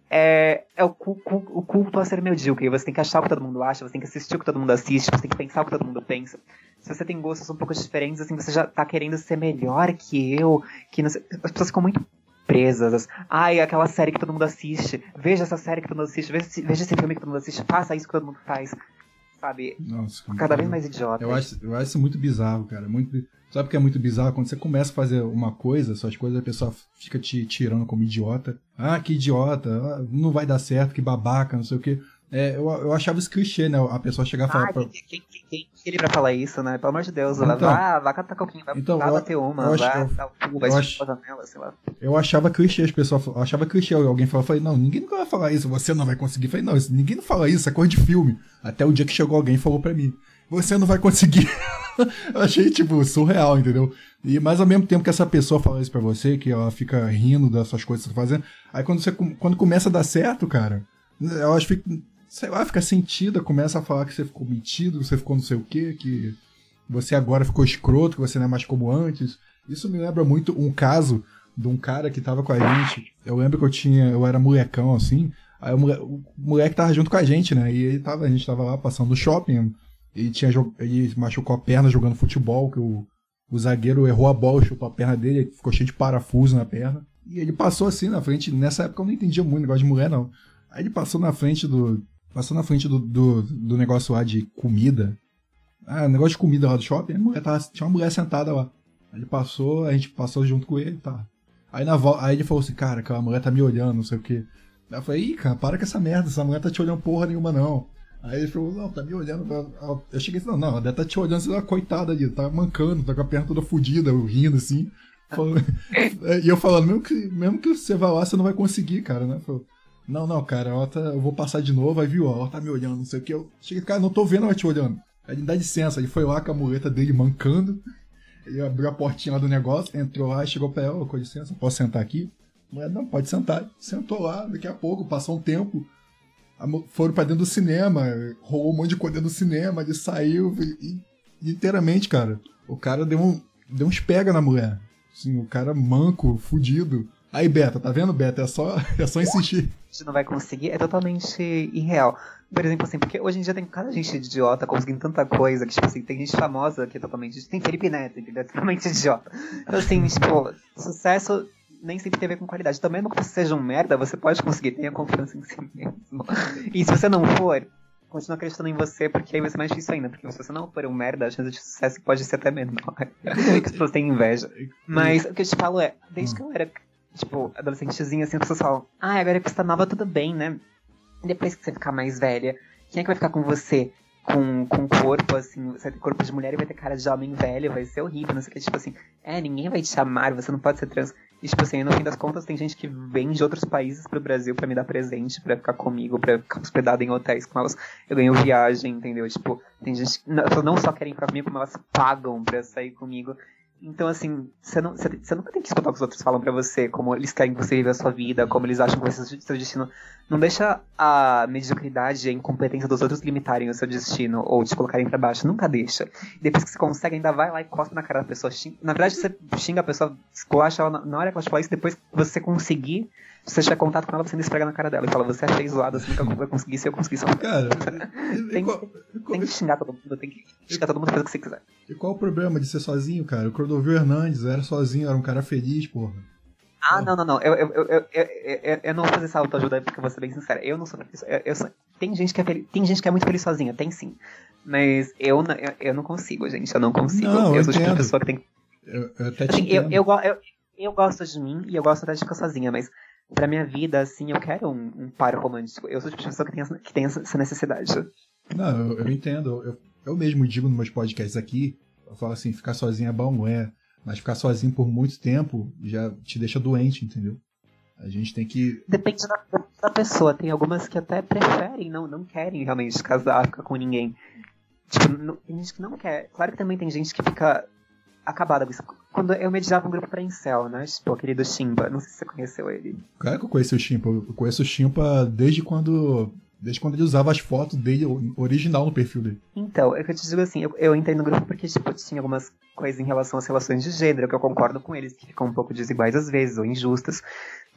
é, é o, o culto a ser medíocre, você tem que achar o que todo mundo acha, você tem que assistir o que todo mundo assiste, você tem que pensar o que todo mundo pensa. Se você tem gostos um pouco diferentes, assim, você já tá querendo ser melhor que eu, que não sei, as pessoas ficam muito presas. Ai, aquela série que todo mundo assiste. Veja essa série que todo mundo assiste. Veja esse, veja esse filme que todo mundo assiste. Faça isso que todo mundo faz. Sabe? Nossa, Cada vez mais idiota. Eu acho, eu acho isso muito bizarro, cara. Muito, sabe o que é muito bizarro? Quando você começa a fazer uma coisa, suas coisas, a pessoa fica te tirando como idiota. Ah, que idiota. Ah, não vai dar certo, que babaca, não sei o quê. É, eu, eu achava isso clichê, né? A pessoa chegar e falar. Ah, pra... quem, quem, quem, ele pra falar isso, né? Pelo amor de Deus, Então. vai, vai catar coquinho, vai, Então, vai bater uma, eu vai dar o cu, vai se nela, sei lá. Eu achava clichê, as pessoas eu achava clichê. Alguém falava, falei, não, ninguém nunca vai falar isso, você não vai conseguir. Eu falei, não, isso, ninguém não fala isso, é coisa de filme. Até o dia que chegou alguém e falou pra mim, você não vai conseguir. eu achei, tipo, surreal, entendeu? E mas ao mesmo tempo que essa pessoa fala isso pra você, que ela fica rindo dessas coisas que você tá fazendo, aí quando você quando começa a dar certo, cara, eu acho que, sei lá, fica sentida, começa a falar que você ficou metido, que você ficou não sei o quê, que você agora ficou escroto, que você não é mais como antes. Isso me lembra muito um caso de um cara que tava com a gente. Eu lembro que eu tinha, eu era molecão assim. Aí o moleque, o moleque tava junto com a gente, né? E ele tava, a gente tava lá passando no shopping. Ele tinha ele machucou a perna jogando futebol, que o, o zagueiro errou a bola, chutou a perna dele, ele ficou cheio de parafuso na perna. E ele passou assim na frente, nessa época eu não entendia muito negócio de mulher, não. Aí ele passou na frente do. Passou na frente do, do, do negócio lá de comida. Ah, negócio de comida lá do shopping, tava, tinha uma mulher sentada lá. Ele passou, a gente passou junto com ele, tá. Aí, na volta, aí ele falou assim, cara, aquela mulher tá me olhando, não sei o quê. Aí eu falei, ih, cara, para com essa merda, essa mulher tá te olhando porra nenhuma, não. Aí ele falou, não, tá me olhando. Eu cheguei assim, não, não, ela tá te olhando, você tá coitada ali, tá mancando, tá com a perna toda fodida, rindo assim. Falando... e eu falando, mesmo que, mesmo que você vá lá, você não vai conseguir, cara, né? Falou, não, não, cara, ela tá, eu vou passar de novo, aí viu, ó, ela tá me olhando, não sei o que. Eu cheguei, cara, não tô vendo ela te olhando. Aí ele dá licença, ele foi lá com a muleta dele mancando. Ele abriu a portinha lá do negócio, entrou lá chegou pra ela, com licença, posso sentar aqui? Mulher, não, pode sentar. Sentou lá, daqui a pouco, passou um tempo, foram pra dentro do cinema, rolou um monte de coisa dentro do cinema, ele saiu e, e inteiramente, cara, o cara deu, um, deu uns pega na mulher. Assim, o cara manco, fudido. Aí, Beta, tá vendo, Beta? É só, é só insistir. A gente não vai conseguir, é totalmente irreal. Por exemplo, assim, porque hoje em dia tem cada gente idiota conseguindo tanta coisa, que, tipo assim, tem gente famosa que é totalmente. Tem Felipe Neto, entendeu? É totalmente idiota. Então, assim, tipo, sucesso nem sempre tem a ver com qualidade. Também, mesmo que você seja um merda, você pode conseguir, tenha confiança em si mesmo. E se você não for, continua acreditando em você, porque aí vai ser mais difícil ainda. Porque se você não for um merda, a chance de sucesso pode ser até menor. que as pessoas têm inveja. Mas o que eu te falo é, desde que eu era, tipo, adolescentezinha, assim, as pessoas falam, ah, agora que você tá nova, tudo bem, né? Depois que você ficar mais velha, quem é que vai ficar com você? Com, com corpo, assim, você vai ter corpo de mulher e vai ter cara de homem velho, vai ser horrível, não sei o que, tipo assim, é, ninguém vai te amar, você não pode ser trans. E, tipo assim, no fim das contas, tem gente que vem de outros países pro Brasil para me dar presente, para ficar comigo, para ficar hospedado em hotéis com elas. Eu ganho viagem, entendeu? Tipo, tem gente que não, só querem pra comigo, como elas pagam pra sair comigo. Então, assim, você, não, você, nunca tem que escutar o que os outros falam para você, como eles querem que você viva a sua vida, como eles acham que vai ser o seu destino. Não deixa a mediocridade e a incompetência dos outros limitarem o seu destino ou te colocarem para baixo. Nunca deixa. Depois que você consegue, ainda vai lá e costa na cara da pessoa. Xinga. Na verdade, você xinga a pessoa, esculacha ela na hora que ela te fala isso, depois que você conseguir, se você tiver contato com ela, você ainda esfrega na cara dela e fala, você feio zoado, você nunca vai conseguir, se eu conseguir só. Cara, tem, qual, tem que xingar todo mundo, tem que xingar todo mundo fazer o que você quiser. E qual o problema de ser sozinho, cara? O Crodovil Hernandes era sozinho, era um cara feliz, porra. Ah, não, não, não. Eu, eu, eu, eu, eu, não vou fazer essa autoajuda porque eu vou ser bem sincera. Eu não sou eu, eu sou, tem, gente que é feliz, tem gente que é muito feliz sozinha, tem sim. Mas eu, eu, eu não consigo, gente. Eu não consigo. Não, eu sou tipo de pessoa que tem. Eu, eu até te Assim, eu, eu, eu, eu gosto de mim e eu gosto até de ficar sozinha, mas pra minha vida, assim, eu quero um, um par romântico. Eu sou o tipo de pessoa que tem, essa- que tem essa necessidade. Não, eu, eu entendo. Eu, eu mesmo digo nos meus podcasts aqui, eu falo assim, ficar sozinho é bom, não é. Mas ficar sozinho por muito tempo já te deixa doente, entendeu? A gente tem que. Depende da, da pessoa. Tem algumas que até preferem, não, não querem realmente casar, ficar com ninguém. Tipo, não- tem gente que não quer. Claro que também tem gente que fica acabada. Quando eu mediava um grupo pra Incel, né? Tipo, aquele do Shimba. Não sei se você conheceu ele. Claro que eu conheço o Chimpa. Eu conheço o Chimpa desde quando. Desde quando ele usava as fotos dele original no perfil dele. Então, é que eu te digo assim, eu, eu entrei no grupo porque, tipo, tinha algumas coisas em relação às relações de gênero, que eu concordo com eles, que ficam um pouco desiguais às vezes, ou injustas.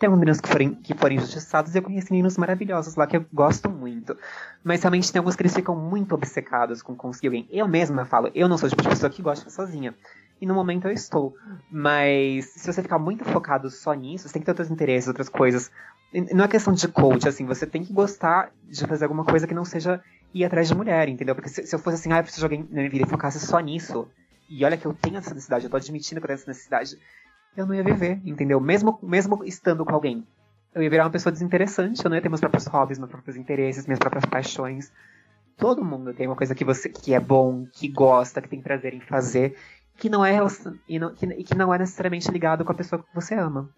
Tem alguns meninos que forem, que forem injustiçados, e eu conheci meninos maravilhosos lá, que eu gosto muito. Mas realmente tem alguns que eles ficam muito obcecados com conseguir alguém. Eu mesma falo, eu não sou o tipo de pessoa que gosta sozinha. E no momento eu estou. Mas se você ficar muito focado só nisso, você tem que ter outros interesses, outras coisas. Não é questão de coach, assim, você tem que gostar de fazer alguma coisa que não seja ir atrás de mulher, entendeu? Porque se, se eu fosse assim, ah, eu preciso de alguém na minha vida e focasse só nisso, e olha que eu tenho essa necessidade, eu tô admitindo que eu tenho essa necessidade, eu não ia viver, entendeu? Mesmo, mesmo estando com alguém. Eu ia virar uma pessoa desinteressante, eu não ia ter meus próprios hobbies, meus próprios interesses, minhas próprias paixões. Todo mundo tem uma coisa que você que é bom, que gosta, que tem prazer em fazer, que não é e, não, que, e que não é necessariamente ligado com a pessoa que você ama.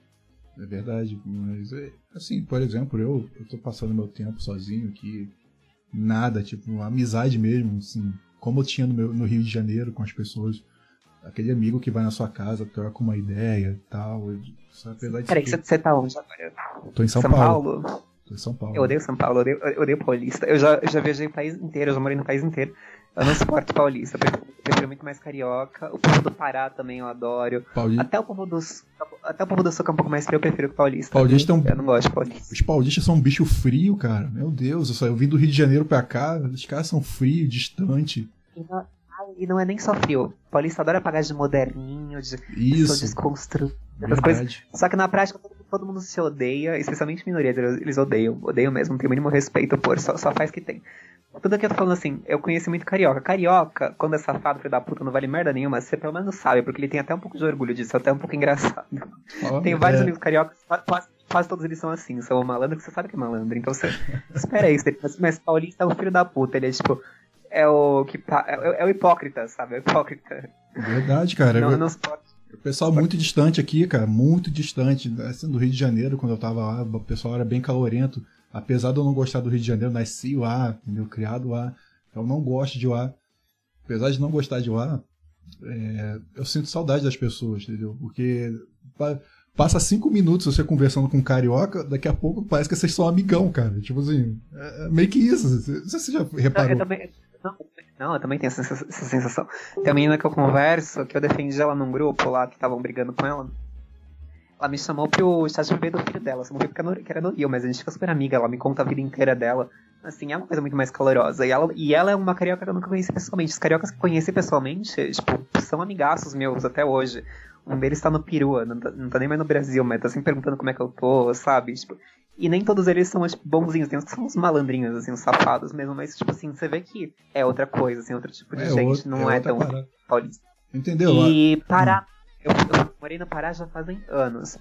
É verdade, mas é, assim, por exemplo, eu, eu tô passando meu tempo sozinho aqui, nada, tipo, amizade mesmo, assim, como eu tinha no, meu, no Rio de Janeiro com as pessoas, aquele amigo que vai na sua casa, troca uma ideia e tal, Peraí, você, que- você tá onde agora? tô em São, São Paulo. Paulo? Tô em São Paulo. Eu odeio São Paulo, eu odeio, eu odeio paulista. Eu já, eu já viajei o país inteiro, eu já morei no país inteiro. Eu não suporto paulista, eu prefiro, prefiro muito mais carioca. O povo do Pará também eu adoro. Pauli- Até o povo do Sul- até o povo do Sul que é um pouco mais frio, eu prefiro que paulista. Paulista é um- Eu não gosto de paulista. Os paulistas são um bicho frio, cara. Meu Deus, eu, só, eu vim do Rio de Janeiro pra cá, os caras são frios, distantes. E não, e é nem só frio. Paulista adora pagar de moderninho, de Isso, desconstruído. Essas coisas. Só que na prática todo, mundo se odeia, especialmente minorias, eles, eles odeiam, odeiam mesmo, não tem o mínimo respeito por, só, só faz que tem. Tudo que eu tô falando assim, eu conheci muito carioca. Carioca, quando é safado, filho da puta, não vale merda nenhuma, você pelo menos sabe, porque ele tem até um pouco de orgulho disso, é até um pouco engraçado. Fala- Tem vários é, amigos cariocas, fa- quase todos eles são assim, são malandro que você sabe que é malandro. Então você espera isso. Mas Paulista é o filho da puta, ele é tipo. É o que é, é o hipócrita, sabe? É o hipócrita. Verdade, cara. Não, não o pessoal muito distante aqui, cara, muito distante. Assim, do Rio de Janeiro, quando eu tava lá, o pessoal era bem calorento. Apesar de eu não gostar do Rio de Janeiro, nasci lá, entendeu? Criado lá. Eu não gosto de lá. Apesar de não gostar de lá, é, eu sinto saudade das pessoas, entendeu? Porque passa cinco minutos você conversando com um carioca, daqui a pouco parece que vocês são amigão, cara. Tipo assim, é, é meio que isso. Se você já reparou. Eu também, não, não, eu também tenho essa, essa sensação. Tem uma menina que eu converso, que eu defendi ela num grupo lá, que estavam brigando com ela. Ela me chamou pro de bebê do filho dela. Não porque que era no Rio, mas a gente fica super amiga. Ela me conta a vida inteira dela. Assim, é uma coisa muito mais calorosa. E ela, e ela é uma carioca que eu nunca conheci pessoalmente. Os cariocas que eu conheci pessoalmente, tipo, são amigaços meus até hoje. Um deles tá no Perua, não tá, não tá nem mais no Brasil, mas tá sempre perguntando como é que eu tô, sabe? Tipo, e nem todos eles são, tipo, bonzinhos. Tem uns que são uns malandrinhos, assim, uns safados mesmo. Mas, tipo assim, você vê que é outra coisa, assim, outro tipo de é gente. Não é, é tão paulista. Entendeu? E Pará. Eu, eu morei no Pará já fazem anos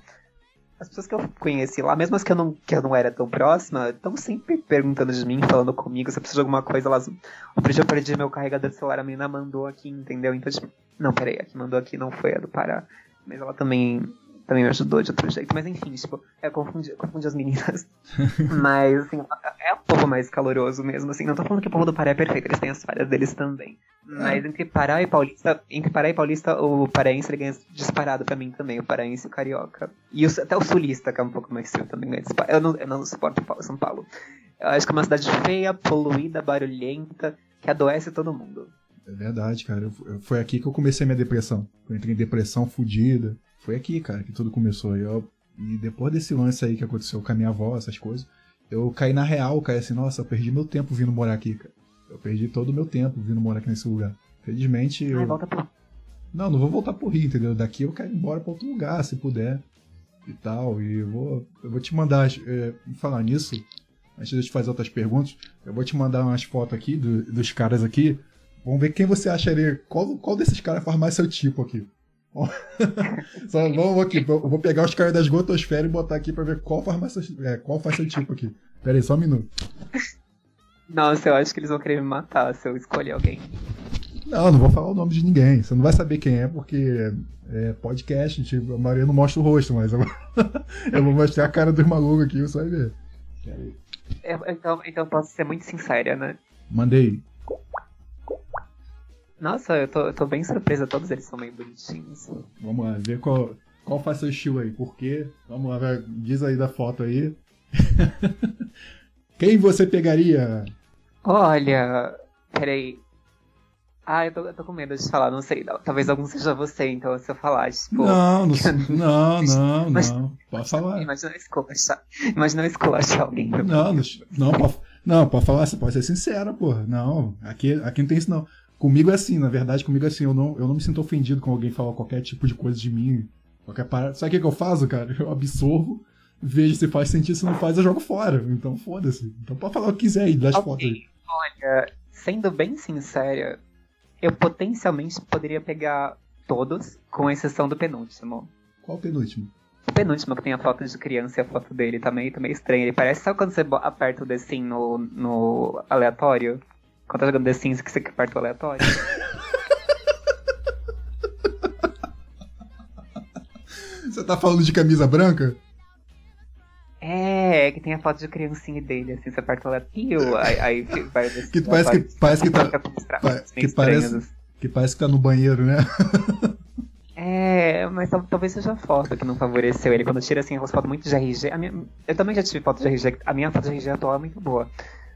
as pessoas que eu conheci lá, mesmo as que eu não, que eu não era tão próxima, estão sempre perguntando de mim, falando comigo, se eu preciso de alguma coisa, elas. Outro dia eu perdi meu carregador de celular, a menina mandou aqui, entendeu? Então, tipo, não, peraí, a que mandou aqui não foi a do Pará. Mas ela também também me ajudou de outro jeito. Mas enfim, tipo, eu confundi, eu confundi as meninas. Mas, assim, é um pouco mais caloroso mesmo, assim. Não tô falando que o povo do Pará é perfeito, eles têm as falhas deles também. Mas entre Pará e Paulista, entre Pará e Paulista, o paraense ele ganha disparado pra mim também, o paraense e o carioca. E o, até o sulista, que é um pouco mais frio, também ganha disparado. Eu não, eu não suporto São Paulo. Eu acho que é uma cidade feia, poluída, barulhenta, que adoece todo mundo. É verdade, cara. Foi aqui que eu comecei minha depressão. Eu entrei em depressão fodida. Foi aqui, cara, que tudo começou. Eu, e depois desse lance aí que aconteceu com a minha avó, essas coisas, eu caí na real, caí assim, nossa, eu perdi meu tempo vindo morar aqui, cara. Eu perdi todo o meu tempo vindo morar aqui nesse lugar. Felizmente. Eu... Ai, volta pro... Não, não vou voltar pro Rio, entendeu? Daqui eu quero ir embora pra outro lugar, se puder. E tal. E eu vou, eu vou te mandar. É, falar nisso, antes de eu te fazer outras perguntas, eu vou te mandar umas fotos aqui do, dos caras aqui. Vamos ver quem você acharia. Qual, qual desses caras faz mais seu tipo aqui? Só vamos aqui, vou pegar os caras das gotosferas e botar aqui pra ver qual faz, é, qual faz seu tipo aqui. Pera aí, só um minuto. Nossa, eu acho que eles vão querer me matar se eu escolher alguém. Não, não vou falar o nome de ninguém. Você não vai saber quem é, porque é podcast, tipo, a Maria não mostra o rosto, mas eu, eu vou mostrar a cara dos malucos aqui, você vai ver. É, então, então posso ser muito sincera, né? Mandei. Nossa, eu tô, eu tô bem surpresa, todos eles são meio bonitinhos. Vamos lá, ver qual, qual faz seu estilo aí. Por quê? Vamos lá, vai, diz aí da foto aí. Quem você pegaria? Olha, peraí. Ah, eu tô, eu tô com medo de falar, não sei. Talvez algum seja você, então, se eu falar, tipo. Não, não, não, não, não. Pode falar. Imagina esculachar. Imagina esculachar alguém. Não, não, não, pode, não, pode falar, você pode ser sincera, porra. Não, aqui, aqui não tem isso, não. Comigo é assim, na verdade, comigo é assim, eu não, eu não me sinto ofendido com alguém falar qualquer tipo de coisa de mim, qualquer parada. Sabe o que, que eu faço, cara? Eu absorvo, vejo se faz sentido, se não faz, eu jogo fora. Então foda-se. Então pode falar o que quiser aí, das okay. fotos aí. Olha, sendo bem sincera, eu potencialmente poderia pegar todos, com exceção do penúltimo. Qual penúltimo? O penúltimo, que tem a foto de criança e a foto dele, tá meio, tá meio estranho. Ele parece, sabe quando você aperta o The Sim no, no aleatório? Quando tá jogando The Sims que você aperta o aleatório. Você tá falando de camisa branca? É, que tem a foto de criancinha dele, assim, você aperta o aleatório, aí, aí vai... Que parece que, parece que tá... Que parece, que parece que tá no banheiro, né? É, mas talvez seja a foto que não favoreceu ele. Quando tira assim as fotos muito de RG. Minha, eu também já tive foto de RG. A minha foto de RG atual é muito boa.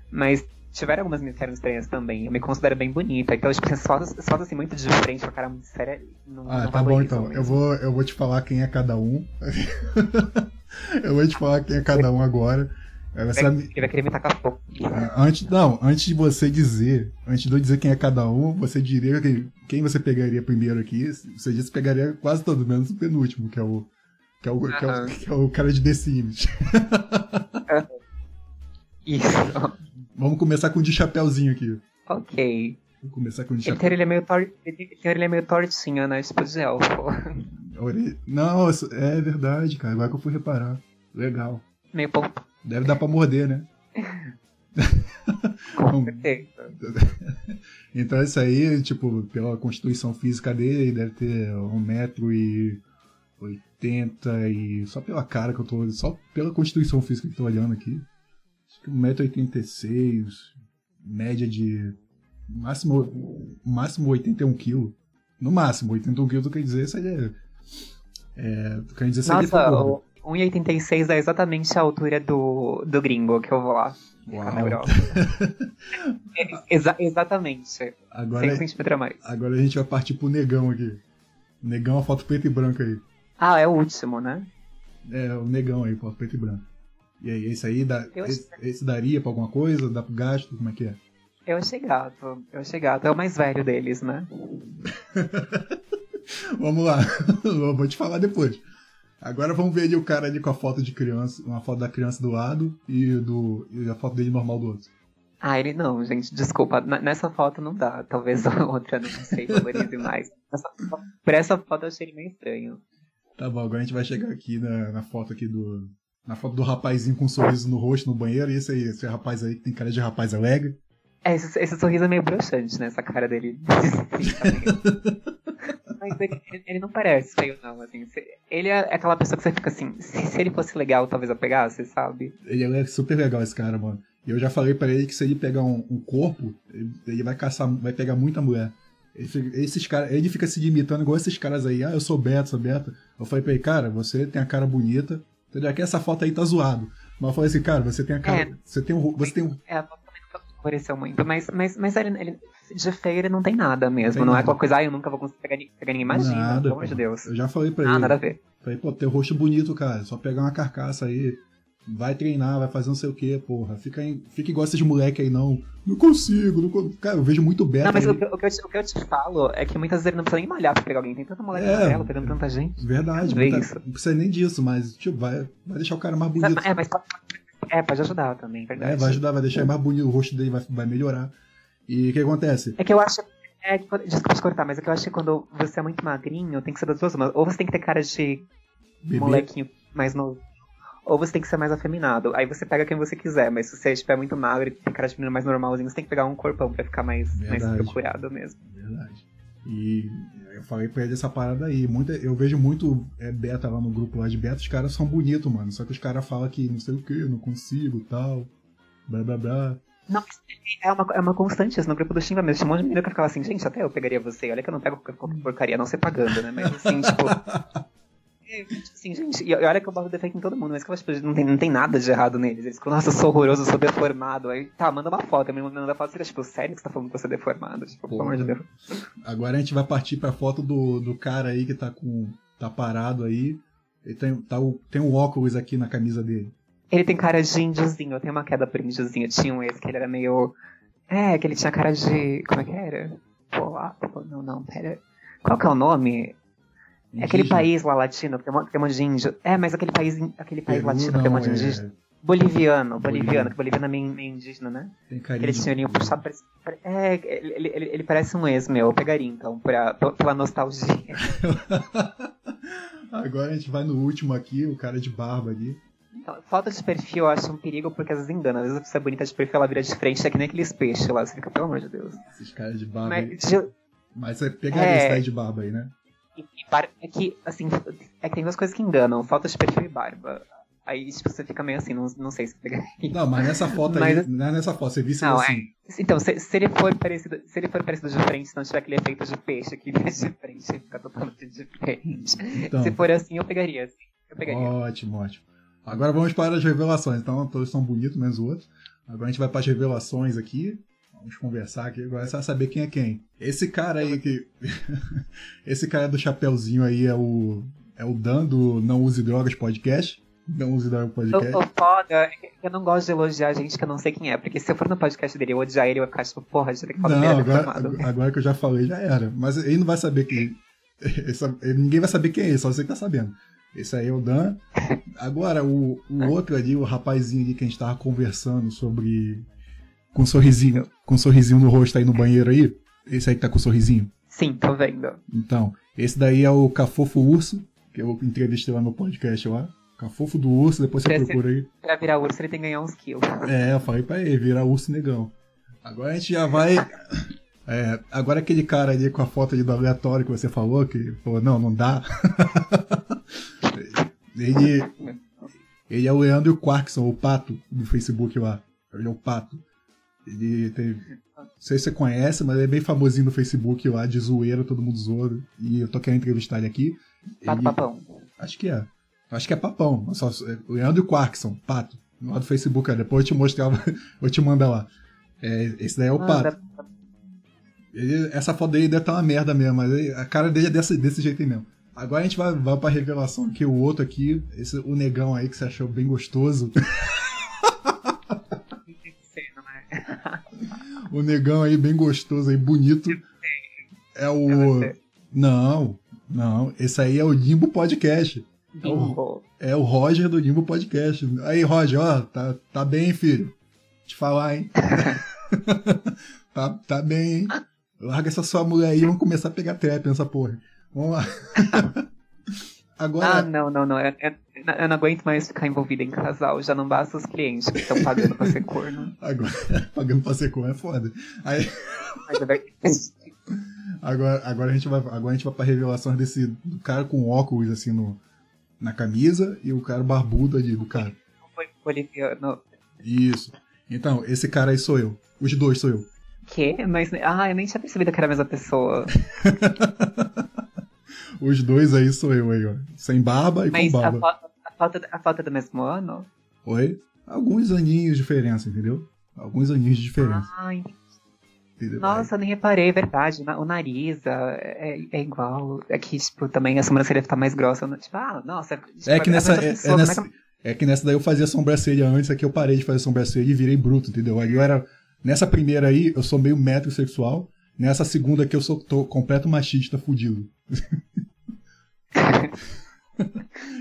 Mas tiveram algumas minhas caras estranhas também. Eu me considero bem bonita. Então, tipo, as fotos, as fotos assim, muito de frente, com a cara muito séria. Não, ah, não tá bom então. Eu vou, eu vou te falar quem é cada um. eu vou te falar quem é cada um agora. Você vai, ele vai querer me tacar fogo. É, antes, não, antes de você dizer, antes de eu dizer quem é cada um, você diria que, quem você pegaria primeiro aqui. Você disse que pegaria quase todo, menos o penúltimo, que é o. Que é o, uh -huh. que é o, que é o cara de The Sims. Isso. Vamos começar com o de chapéuzinho aqui. Ok. Vamos começar com o de chapéu. Ele, é meio, tor... ele, é meio tortinho, né? De elfo. Não, é verdade, cara. Agora que eu fui reparar. Legal. Meio pompa. Deve dar pra morder, né? Com. Então isso aí, tipo, pela constituição física dele, deve ter um metro e oitenta e... Só pela cara que eu tô... Só pela constituição física que eu tô olhando aqui. Acho que um metro e oitenta e seis, média de... Máximo, máximo 81 quilos. No máximo, 81 quilos, quer dizer, isso aí é... é quer dizer, isso aí Nossa, o 1,86 é exatamente a altura do, do gringo que eu vou lá. Na Europa. É, exa exatamente. Agora, 100 centímetros a mais. agora a gente vai partir pro negão aqui. Negão, a foto preta e branca aí. Ah, é o último, né? É, o negão aí, foto preto e branco. E aí, esse aí, dá, esse, esse daria pra alguma coisa? Dá pro gasto? Como é que é? Eu achei gato. Eu achei gato. É o mais velho deles, né? Vamos lá, vou te falar depois. Agora vamos ver ali o cara ali com a foto de criança, uma foto da criança do lado e, do, e a foto dele normal do outro. Ah, ele não, gente, desculpa. Nessa foto não dá. Talvez a outra, não sei, valorize mais. Essa, por essa foto eu achei ele meio estranho. Tá bom, agora a gente vai chegar aqui na, na foto aqui do. Na foto do rapazinho com um sorriso no rosto no banheiro, e esse aí, esse rapaz aí que tem cara de rapaz alegre. É, esse, esse sorriso é meio broxante, né? Essa cara dele. Mas ele, ele não parece feio, não, assim. Ele é aquela pessoa que você fica assim, se, se ele fosse legal, talvez eu pegasse, sabe? Ele é super legal, esse cara, mano. E eu já falei pra ele que se ele pegar um, um corpo, ele, ele vai caçar, vai pegar muita mulher. Ele esses cara, ele fica se limitando igual esses caras aí. Ah, eu sou Beto, sou Beto. Eu falei pra ele, cara, você tem a cara bonita. Entendeu? Aqui essa foto aí tá zoado. Mas eu falei assim, cara, você tem a cara. É. Você tem um. Você tem um. É, a foto também não favoreceu muito, mas, mas, mas ele, ele- de feio ele não tem nada mesmo. Tem não é nada. aquela coisa, ah, eu nunca vou conseguir pegar, pegar ninguém. Imagina, Nada, pelo amor de. Deus. Eu já falei pra Ah, ele. nada a ver. Falei, pô, teu rosto bonito, cara. Só pegar uma carcaça aí. Vai treinar, vai fazer não sei o que, porra. Fica, em, fica igual esses moleque aí, não. Não consigo, não consigo. Cara, eu vejo muito Beto Não, mas o, que- o que eu te, o que eu te falo é que muitas vezes ele não precisa nem malhar pra pegar alguém. Tem tanta moleque É. amarelo pegando tanta gente. Verdade, muita- isso. não precisa nem disso, mas tipo, vai, vai deixar o cara mais bonito. É, mas pode, é, pode ajudar também, verdade. É, vai ajudar, vai deixar ele mais bonito, o rosto dele vai, vai melhorar. E o que acontece? É que eu acho. É, desculpa te cortar, mas é que eu acho que quando você é muito magrinho, tem que ser das duas. Ou você tem que ter cara de Bebê, molequinho mais novo. Ou você tem que ser mais afeminado. Aí você pega quem você quiser, mas se você estiver muito magro e tem cara de menino mais normalzinho, você tem que pegar um corpão pra ficar mais, mais procurado mesmo. Verdade. E eu falei pra ele essa parada aí. Muita, eu vejo muito é, beta lá no grupo lá de beta, os caras são bonitos, mano. Só que os caras falam que não sei o que, não consigo tal. Blá blá blá. Não, é uma, é uma constante isso no grupo do Xinga mesmo. Tinha um monte de menino que ficava assim, gente, até eu pegaria você. Olha que eu não pego porcaria, não ser pagando, né? Mas assim, tipo. Assim, gente, e olha que eu boto defeito em todo mundo, mas que eu acho que não tem, não tem nada de errado neles. Eles ficam, nossa, eu sou horroroso, eu sou deformado. Aí, tá, manda uma foto. Aí me manda a foto, você fica, tipo, sério que você tá falando que você é deformado? Tipo, pelo amor de Deus. Agora a gente vai partir pra foto do, do cara aí que tá com. tá parado aí. Ele tem, tá o, tem um óculos aqui na camisa dele. Ele tem cara de índiozinho, eu tenho uma queda por índiozinho. Tinha um ex que ele era meio. É, que ele tinha cara de. Como é que era? Polaco? Não, não, pera. Qual que é o nome? É aquele Indígena. país lá latino que tem um tem um monte de índio. É, mas aquele país, aquele país Peru, latino que tem um não, monte de é- indígena. Boliviano, Boliviano. boliviano, que boliviano é meio, meio indígena, né? Tem carinho. Aquele senhorinho puxado, parece. É, ele, ele, ele- parece um ex meu, eu pegaria então, pra, pela nostalgia. Agora a gente vai no último aqui, o cara de barba ali. Então, foto de perfil eu acho um perigo porque às vezes engana. Às vezes a pessoa é bonita de perfil, ela vira de frente, é que nem aqueles peixes lá. Você fica, pelo amor de Deus. Esses caras de barba aí. Mas, de- Mas você pegaria É. esse daí de barba aí, né? É que, assim, é que tem duas coisas que enganam: foto de perfil e barba. Aí, tipo, você fica meio assim, não, não sei se pegaria. Não, mas nessa foto Mas- aí, não é nessa foto, você viu Não, assim. Então, se, se ele for parecido, se ele for parecido de frente, se não tiver aquele efeito de peixe que vira de frente, fica totalmente diferente. Então, Se for assim, eu pegaria, assim. Eu pegaria. ótimo, ótimo. Agora vamos para as revelações. Então, todos são bonitos, menos o outro. Agora a gente vai para as revelações aqui. Vamos conversar aqui. Agora você vai saber quem é quem. Esse cara aí que. Esse cara do chapeuzinho aí é o. É o Dan do Não Use Drogas Podcast. Não Use Drogas Podcast. o foda é que eu não gosto de elogiar gente que eu não sei quem é, porque se eu for no podcast dele eu odiar ele, eu vou ficar tipo, porra, já tem que falar Não, merda agora, deformado. agora que eu já falei, já era. Mas ele não vai saber quem. ninguém vai saber quem é ele, só você que tá sabendo. Esse aí é o Dan. Agora, o, o outro ali, o rapazinho ali que a gente tava conversando sobre. Com um sorrisinho, com um sorrisinho no rosto aí no banheiro aí. Esse aí que tá com um sorrisinho. Sim, tô vendo. Então, esse daí é o Cafofo Urso, que eu entrevistei lá no podcast lá. Cafofo do urso, depois você Pra ser- procura aí. Pra virar urso, ele tem que ganhar uns quilos. É, eu falei pra ele, virar urso negão. Agora a gente já vai. É, agora aquele cara ali com a foto ali do aleatório que você falou, que falou, não, não dá. ele, ele é o Leandro Quarkson, o pato do Facebook lá. Ele é o pato. Ele tem. Não sei se você conhece, mas ele é bem famosinho no Facebook lá, de zoeira, todo mundo zoando. E eu tô querendo entrevistar ele aqui. Pato Ele- papão. Acho que é. Acho que é papão. Só, é Leandro Quarkson, pato. Lá do Facebook, depois eu te mostrava, vou te mandar lá. É, esse daí é o Ah, pato. Ele- essa foto dele deve estar uma merda mesmo, mas ele- a cara dele é desse, desse jeito aí mesmo. Agora a gente vai, vai pra revelação que o outro aqui, esse, o negão aí que você achou bem gostoso. o negão aí bem gostoso aí, bonito. É o. É. Não, não. Esse aí é o Limbo Podcast. Bimbo. É o Roger do Limbo Podcast. Aí, Roger, ó, tá, tá bem, filho. Te falar, hein? tá, tá bem, hein? Larga essa sua mulher aí e vamos começar a pegar trap nessa porra. Vamos lá. Ah, Agora, não, não, não. Eu, eu- eu não aguento mais ficar envolvida em casal. Já não basta os clientes que estão pagando pra ser corno. agora pagando pra ser como é foda. Aí, é agora, agora, a gente vai, agora a gente vai pra revelação desse do cara com óculos assim no, na camisa e o cara barbudo ali do cara. Foi boliviano. Isso. Então, esse cara aí sou eu. Os dois sou eu. Que? Mas. Ah, eu nem tinha percebido que era a mesma pessoa. Os dois aí sou eu aí, ó. Sem barba e Mas com a, barba. a, foto, a foto é do mesmo ano? Oi? Alguns aninhos de diferença, entendeu? Alguns aninhos de diferença. Ai, entendeu? nossa, eu nem reparei, é verdade. O nariz ah, é, é igual. É que, tipo, também a sobrancelha fica mais grossa. Tipo, ah, nossa. Tipo, É que a nessa, é, pessoa, é nessa, que- é que nessa daí eu fazia sobrancelha antes, aqui eu parei de fazer sobrancelha e virei bruto, entendeu? Aí eu era. Nessa primeira aí, eu sou meio metrosexual. Nessa segunda aqui, eu sou tô completo machista fudido.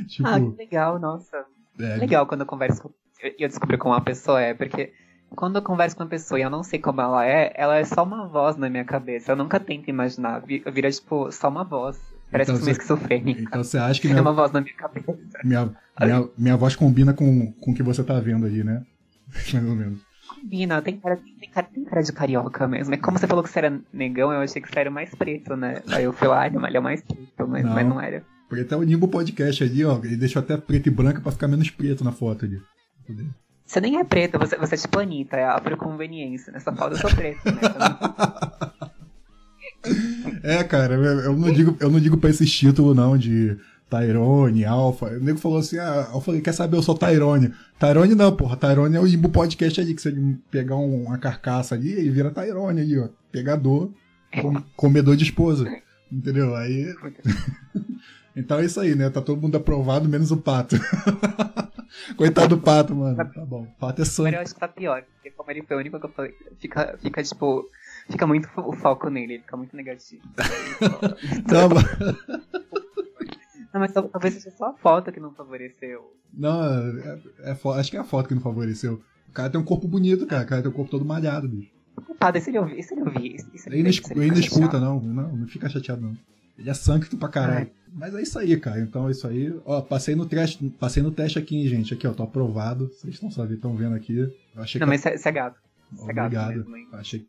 tipo, Ah, que legal, nossa. é, legal quando eu converso com... E eu descubro como uma pessoa é, porque quando eu converso com uma pessoa e eu não sei como ela é, ela é só uma voz na minha cabeça. Eu nunca tento imaginar. Vi- Vira, tipo, só uma voz. Parece Então que eu sou esquizofrênica. Então você acha que É minha, uma voz na minha cabeça. minha, minha, minha voz combina com, com o que você tá vendo aí, né? Mais ou menos. Tem cara, tem, cara, tem cara de carioca mesmo. É como você falou que você era negão, eu achei que você era mais preto, né? Aí eu fui lá, ele é mais preto, mas Não. mas não era. Porque até o Nimbo Podcast ali, ó, ele deixou até preto e branco pra ficar menos preto na foto ali. Entendeu? Você nem é preto, você, você é tipo Anitta, é a por conveniência. Nessa foto eu sou preto, né? Então, É, cara, eu, não digo, eu não digo pra esses títulos não de Tyrone, Alpha. O nego falou assim, ah, eu falei, quer saber, eu sou Tyrone. Tyrone não, porra, Tyrone é o Imbu Podcast ali, que você pegar um- uma carcaça ali e vira Tyrone ali, ó. Pegador, com- comedor de esposa. Entendeu? Aí. então é isso aí, né? Tá todo mundo aprovado, menos o pato. Coitado do pato, mano. Tá bom. Pato é Agora sangue. eu acho que tá pior, porque como ele foi o único que eu falei, fica, fica tipo. Fica muito o foco nele, ele fica muito negativo. Não, mas- Não, mas tal- talvez seja só a foto que não favoreceu. Não, é, é fo- acho que é a foto que não favoreceu. O cara tem um corpo bonito, cara. O cara tem um corpo todo malhado, bicho. Culpado, e se ele ouvir, se ele ouvir, se ele Ele ele ele não escuta, não. não. Não fica chateado, não. Ele é sangue pra caralho. Mas é isso aí, cara. Então é isso aí. Ó, passei no teste, passei no teste aqui, hein, gente. Aqui, ó, tô aprovado. Vocês estão sabendo, estão vendo aqui. Eu achei Não, que mas você é gato. Você é gato Obrigado. mesmo, hein? achei,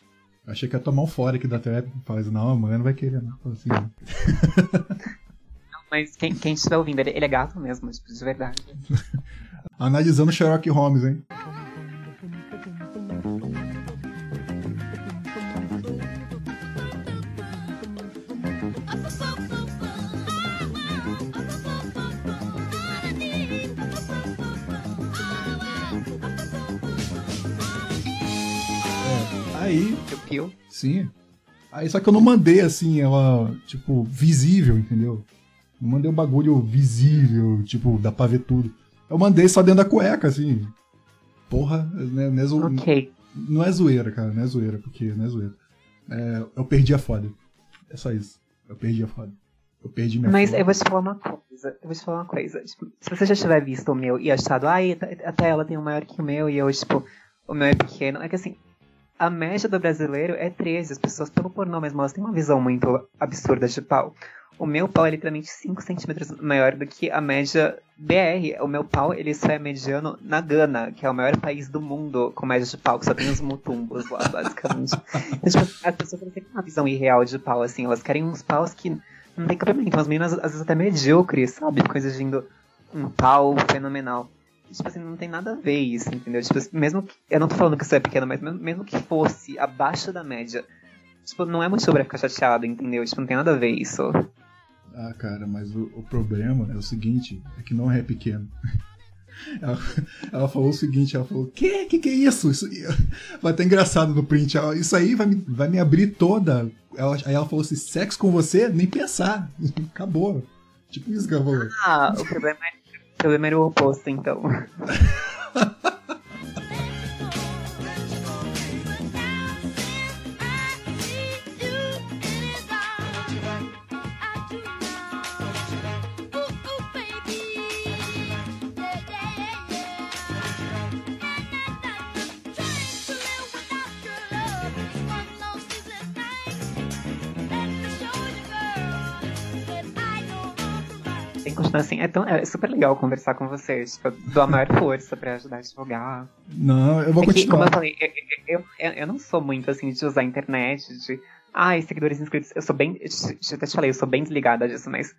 achei que ia tomar um fora aqui da trap. Faz, não, amanhã não vai querer, não. Assim, né? Mas quem, quem estiver ouvindo, ele, ele é gato mesmo, tipo, de verdade. Analisando Sherlock Holmes, hein? É, aí. Sim. Aí só que eu não mandei assim, ela, tipo, visível, entendeu? Não mandei um bagulho visível, tipo, dá pra ver tudo. Eu mandei só dentro da cueca, assim. Porra, né, não, é zo- Ok. não é zoeira, cara, não é zoeira, porque não é zoeira. É, eu perdi a foda. É só isso. Eu perdi a foda. Eu perdi minha Mas foda. eu vou te falar uma coisa. Eu vou te falar uma coisa. Tipo, se você já tiver visto o meu e achado, ai, até- até ela tem um maior que o meu e eu, tipo, o meu é pequeno. É que assim, a média do brasileiro é 13. As pessoas, pelo pornô mesmo, elas têm uma visão muito absurda de pau. O meu pau é literalmente 5 centímetros maior do que a média BR. O meu pau, ele só é mediano na Gana, que é o maior país do mundo com média de pau, que só tem os mutumbos lá, basicamente. então, tipo, as pessoas não têm uma visão irreal de pau, assim. Elas querem uns paus que não tem cabimento. Umas meninas, às vezes, até medíocres, sabe? Ficam exigindo um pau fenomenal. Tipo assim, não tem nada a ver isso, entendeu? Tipo, mesmo que, eu não tô falando que isso é pequeno, mas mesmo, mesmo que fosse abaixo da média, tipo, não é motivo pra ficar chateado, entendeu? Tipo, não tem nada a ver isso. Ah, cara, mas o, o problema é o seguinte, é que não é pequeno. Ela, ela, falou o seguinte, ela falou, que? Que que é isso? isso vai estar engraçado no print. Ela, isso aí vai me, vai me abrir toda. Ela, aí ela falou assim, sexo com você? Nem pensar. Acabou. Tipo isso que ela falou. Ah, o problema, é, o problema era o oposto, então. Assim. É, tão, é super legal conversar com vocês. Tipo, eu dou a maior força pra ajudar a divulgar. Não, eu vou é continuar. como eu falei, eu, eu, eu, não sou muito assim de usar a internet, de. Ai, seguidores inscritos. Eu sou bem. Eu até te falei, eu sou bem desligada disso, mas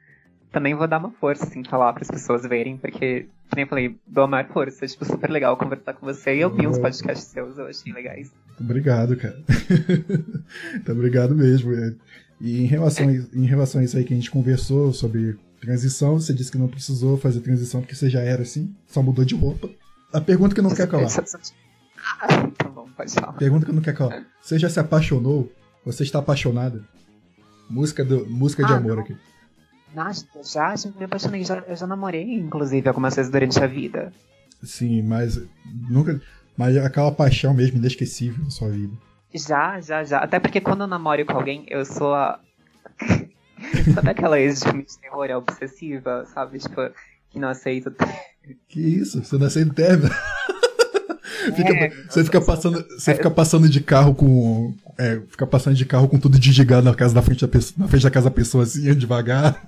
também vou dar uma força, assim, falar para as pessoas verem, porque, como eu falei, dou a maior força. Tipo, super legal conversar com você. E eu vi uns podcasts seus, eu achei legais. Obrigado, cara. então, obrigado mesmo. E em relação, a, em relação a isso aí que a gente conversou sobre Transição, você disse que não precisou fazer transição porque você já era assim, só mudou de roupa. A pergunta que não quer calar. Ah, tá bom, pode falar. Pergunta que não quer calar. Você já se apaixonou? Você está apaixonada? Música, do, música de ah, amor não. aqui. Nossa, já, já me apaixonei, já, eu já namorei, inclusive, algumas vezes durante a vida. Sim, mas nunca. Mas aquela paixão mesmo inesquecível na sua vida. Já, já, já. Até porque quando eu namoro com alguém, eu sou a. Sabe aquela ex de terror é obsessiva, sabe? Tipo, que não aceita. Que isso? Você não aceita? Fica, é, você fica passando, você fica passando de carro com, é, fica passando de carro com tudo desligado na casa da frente da pessoa, na frente da casa da pessoa assim, devagar,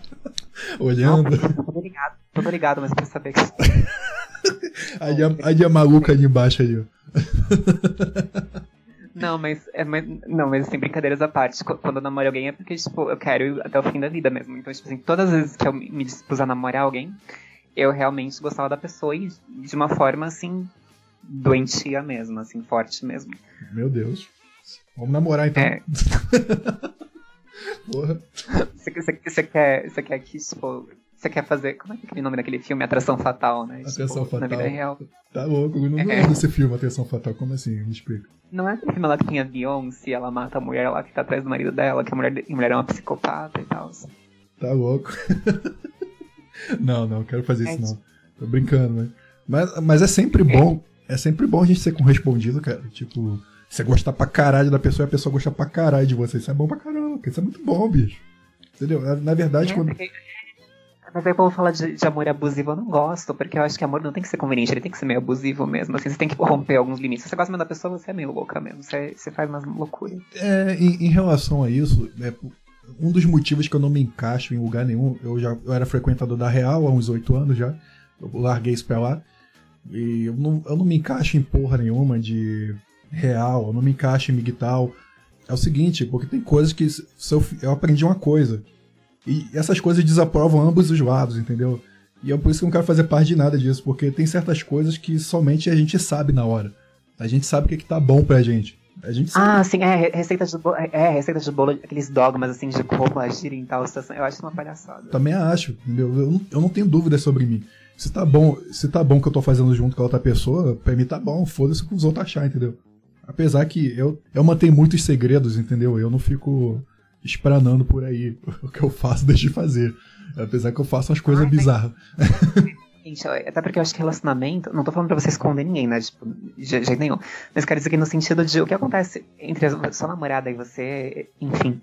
olhando. Não, tô ligado, tô ligado, mas pra saber que. aí, a, aí a maluca ali embaixo aí, ó. Não, mas, é, mas, não, mas assim, brincadeiras à parte. Quando eu namoro alguém é porque, tipo, eu quero ir até o fim da vida mesmo. Então, tipo assim, todas as vezes que eu me dispus a namorar alguém, eu realmente gostava da pessoa e de uma forma, assim, doentia mesmo, assim, forte mesmo. Meu Deus. Vamos namorar então. É. Porra. Você, você, você, quer, você quer que, tipo, você quer fazer. Como é que é aquele nome daquele filme? Atração Fatal, né? Atração tipo, Fatal. Na vida real. Tá louco, eu não é. lembro desse filme, Atração Fatal. Como assim? Me explica. Não é aquele filme lá que tem a Beyoncé, ela mata a mulher lá que tá atrás do marido dela, que a mulher, a mulher é uma psicopata e tal. Tá louco. não, não, quero fazer é isso não. Tô brincando, né? Mas, mas é sempre bom. É. é sempre bom a gente ser correspondido, cara. Tipo, você gostar pra caralho da pessoa e a pessoa gostar pra caralho de você. Isso é bom pra caramba, isso é muito bom, bicho. Entendeu? Na verdade, é, quando. Porque mas aí o povo fala de, de, amor abusivo, eu não gosto, porque eu acho que amor não tem que ser conveniente, ele tem que ser meio abusivo mesmo. Assim, você tem que romper alguns limites. Se você gosta mesmo da pessoa, você é meio louca mesmo. Você, você faz umas loucuras. É, em, em relação a isso, é, um dos motivos que eu não me encaixo em lugar nenhum, eu já eu era frequentador da Real há uns oito anos já. Eu larguei isso pra lá. E eu não, eu não me encaixo em porra nenhuma de real, eu não me encaixo em migtal. É o seguinte, porque tem coisas que eu, eu aprendi uma coisa. E essas coisas desaprovam ambos os lados, entendeu? E é por isso que eu não quero fazer parte de nada disso, porque tem certas coisas que somente a gente sabe na hora. A gente sabe o que, é que tá bom pra gente. A gente sabe. Ah, sim, é, receitas de bolo, é, receitas de bolo, aqueles dogmas assim de como agir em tal situação. Eu acho uma palhaçada. Também acho, entendeu? Eu não, eu não tenho dúvidas sobre mim. Se tá bom, se tá bom que eu tô fazendo junto com a outra pessoa, pra mim tá bom, foda-se o que os outros achar, entendeu? Apesar que eu, eu mantenho muitos segredos, entendeu? Eu não fico espranando por aí o que eu faço, deixo de fazer. Apesar que eu faço umas coisas bizarras. Gente, até porque eu acho que relacionamento, não tô falando pra você esconder ninguém, né? Tipo, de jeito nenhum. Mas quero dizer que no sentido de o que acontece entre a sua namorada e você, enfim.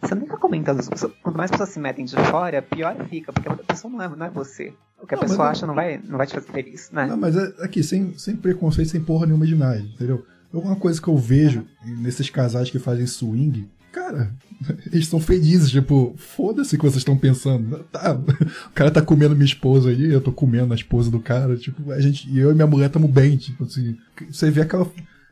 Você não fica comentando as pessoas. Quanto mais pessoas se metem de fora, pior fica, porque a pessoa não é, não é você. O que a não, pessoa acha não vai, não vai te fazer feliz, né? Não, mas é, aqui, sem, sem preconceito, sem porra nenhuma de nada, entendeu? Uma coisa que eu vejo nesses casais que fazem swing, cara, eles são felizes, tipo, foda-se o que vocês estão pensando. Tá, o cara tá comendo minha esposa aí, eu tô comendo a esposa do cara, tipo, a gente, eu e minha mulher estamos bem, tipo assim, você vê aquela,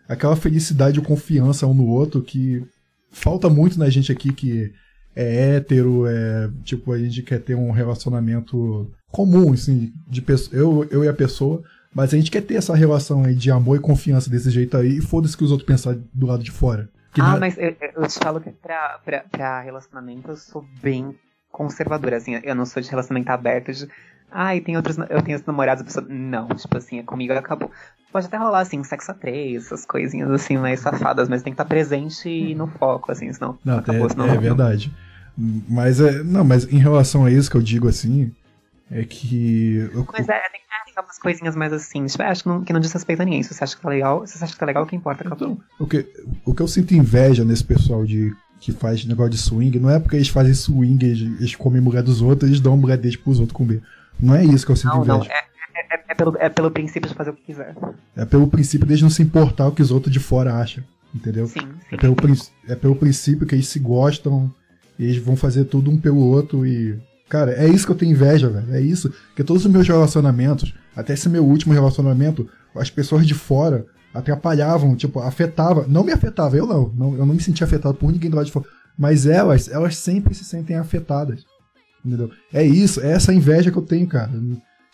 aquela felicidade e confiança um no outro que falta muito na gente aqui que é hétero, é, tipo, a gente quer ter um relacionamento comum, assim, de pessoa, eu, eu e a pessoa, mas a gente quer ter essa relação aí de amor e confiança desse jeito aí, e foda-se que os outros pensam do lado de fora. Que ah, mas eu, eu, te falo que pra, pra, pra relacionamento eu sou bem conservadora, assim, eu não sou de relacionamento aberto de. Ai, tem outros. Eu tenho os namorados, a pessoa. Não, tipo assim, é comigo acabou. Pode até rolar, assim, sexo a três, essas coisinhas assim, mais safadas, mas tem que estar presente e no foco, assim, senão. Não, acabou, é, senão é verdade. Mas é. Não, mas em relação a isso que eu digo assim, é que. Eu, mas é, tem tem algumas coisinhas mais assim. Tipo, acho que não, que não diz respeito a ninguém. Se você acha que tá legal, se você acha que tá legal, o que importa. Então, o, que, o que eu sinto inveja nesse pessoal de que faz negócio de swing, não é porque eles fazem swing, eles, eles comem mulher dos outros, eles dão mulher deles pros outros comer. Não é isso que eu sinto não, inveja. Não, é, é, é, pelo, é pelo princípio de fazer o que quiser. É pelo princípio de eles não se importar o que os outros de fora acham. Entendeu? Sim, sim. É, pelo, é pelo princípio que eles se gostam, eles vão fazer tudo um pelo outro e. Cara, é isso que eu tenho inveja, velho. É isso. Porque todos os meus relacionamentos, até esse meu último relacionamento, as pessoas de fora atrapalhavam, tipo, afetava. Não me afetava, eu não. não eu não me sentia afetado por ninguém do lado de fora. Mas elas, elas sempre se sentem afetadas. Entendeu? É isso, é essa inveja que eu tenho, cara.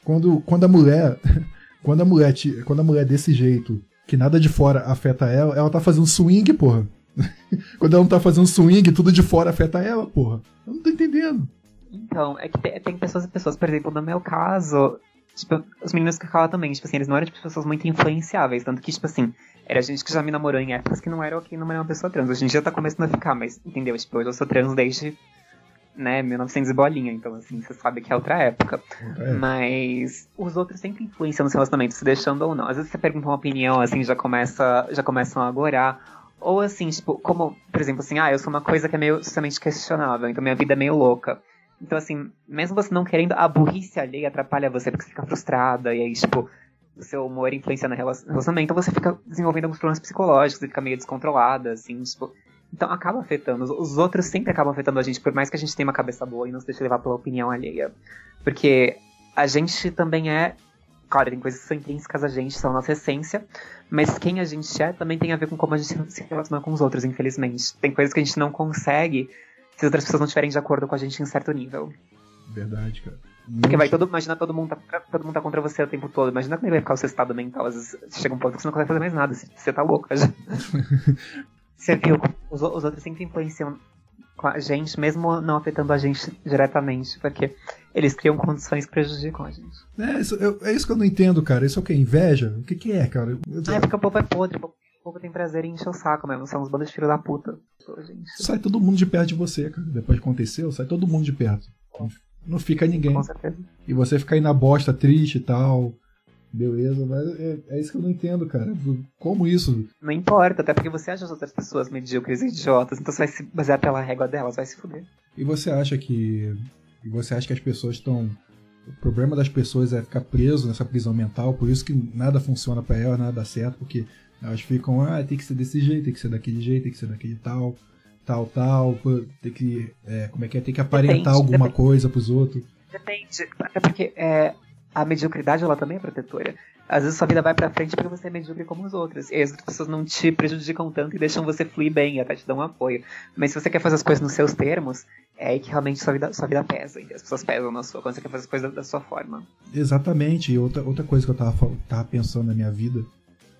Quando, quando a mulher. Quando a mulher, quando a mulher desse jeito, que nada de fora afeta ela, ela tá fazendo swing, porra. quando ela não tá fazendo swing, tudo de fora afeta ela, porra. Eu não tô entendendo. Então, é que tem, tem pessoas e pessoas, por exemplo, no meu caso, Tipo, os meninos que eu também, tipo assim, eles não eram tipo, pessoas muito influenciáveis. Tanto que, tipo assim, era gente que já me namorou em épocas que não era ok namorar uma pessoa trans. Hoje em dia tá começando a ficar, mas, entendeu? Tipo, hoje eu sou trans desde, né, 1900 e bolinha. Então, assim, você sabe que é outra época. É. Mas os outros sempre influenciam nos relacionamentos, se deixando ou não. Às vezes você pergunta uma opinião, assim, já começa, já começam a agorar. Ou assim, tipo, como, por exemplo, assim, ah, eu sou uma coisa que é meio socialmente questionável, então minha vida é meio louca. Então, assim, mesmo você não querendo, a burrice alheia atrapalha você porque você fica frustrada, e aí, tipo, o seu humor influencia no relacionamento, então você fica desenvolvendo alguns problemas psicológicos, e fica meio descontrolada, assim, tipo. Então acaba afetando. Os outros sempre acabam afetando a gente, por mais que a gente tenha uma cabeça boa e não se deixe levar pela opinião alheia. Porque a gente também é. Claro, tem coisas que são intrínsecas a gente, são a nossa essência, mas quem a gente é também tem a ver com como a gente se relaciona com os outros, infelizmente. Tem coisas que a gente não consegue se outras pessoas não estiverem de acordo com a gente em certo nível. Verdade, cara. Porque vai todo, imagina todo mundo, tá, todo mundo tá contra você o tempo todo. Imagina como vai ficar o seu estado mental. Às vezes chega um ponto que você não consegue fazer mais nada. Você tá louco já. você viu, os, os outros sempre influenciam com a gente, mesmo não afetando a gente diretamente, porque eles criam condições que prejudicam a gente. É isso, eu, é isso que eu não entendo, cara. Isso é o que? Inveja? O que, que é, cara? Eu, ah, é porque o povo é podre, o povo tem prazer em encher o saco mesmo. São uns bandos de filho da puta. Gente. Sai todo mundo de perto de você, cara. Depois que aconteceu, sai todo mundo de perto. Não fica ninguém. Com certeza. E você fica aí na bosta, triste e tal. Beleza, mas é, é, isso que eu não entendo, cara. Como isso? Não importa, até porque você acha as outras pessoas medíocres e idiotas, então você vai se basear pela régua delas, vai se fuder. E você acha que. E você acha que as pessoas estão. O problema das pessoas é ficar preso nessa prisão mental, por isso que nada funciona para elas, nada dá certo, porque elas ficam, ah, tem que ser desse jeito, tem que ser daquele jeito, tem que ser daquele tal, tal, tal, tem que. É, como é que é? Tem que aparentar depende, alguma depende. coisa pros outros. Depende, até porque é, a mediocridade ela também é protetora. Às vezes sua vida vai pra frente porque você é medíocre como os outros. E as outras pessoas não te prejudicam tanto e deixam você fluir bem até te dão um apoio. Mas se você quer fazer as coisas nos seus termos, é aí que realmente sua vida, sua vida pesa. E as pessoas pesam na sua, quando você quer fazer as coisas da, da sua forma. Exatamente. E outra, outra coisa que eu tava, tava pensando na minha vida,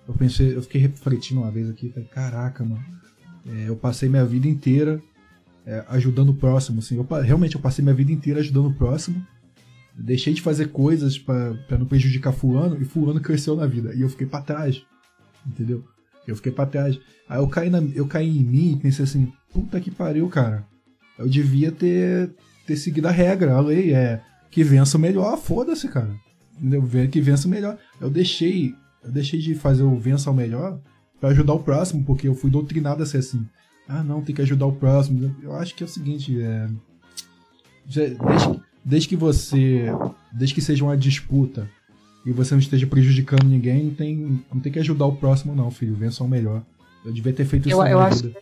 eu pensei, eu fiquei refletindo uma vez aqui, falei, caraca, mano. É, eu passei minha vida inteira é, ajudando o próximo, assim. Eu, realmente, eu passei minha vida inteira ajudando o próximo deixei de fazer coisas para não prejudicar fulano e fulano cresceu na vida. E eu fiquei para trás. Entendeu? Eu fiquei para trás. Aí eu caí, na, eu caí em mim e pensei assim, puta que pariu, cara. Eu devia ter, ter seguido a regra, a lei. É que vença o melhor, foda-se, cara. Entendeu? Que vença o melhor. Eu deixei, eu deixei de fazer o vença o melhor para ajudar o próximo, porque eu fui doutrinado a ser assim. Ah, não, tem que ajudar o próximo. Eu acho que é o seguinte, é. Desde, desde que você. Desde que seja uma disputa e você não esteja prejudicando ninguém, não tem, não tem que ajudar o próximo, não, filho. Vença o melhor. Eu devia ter feito isso eu, na eu acho, vida.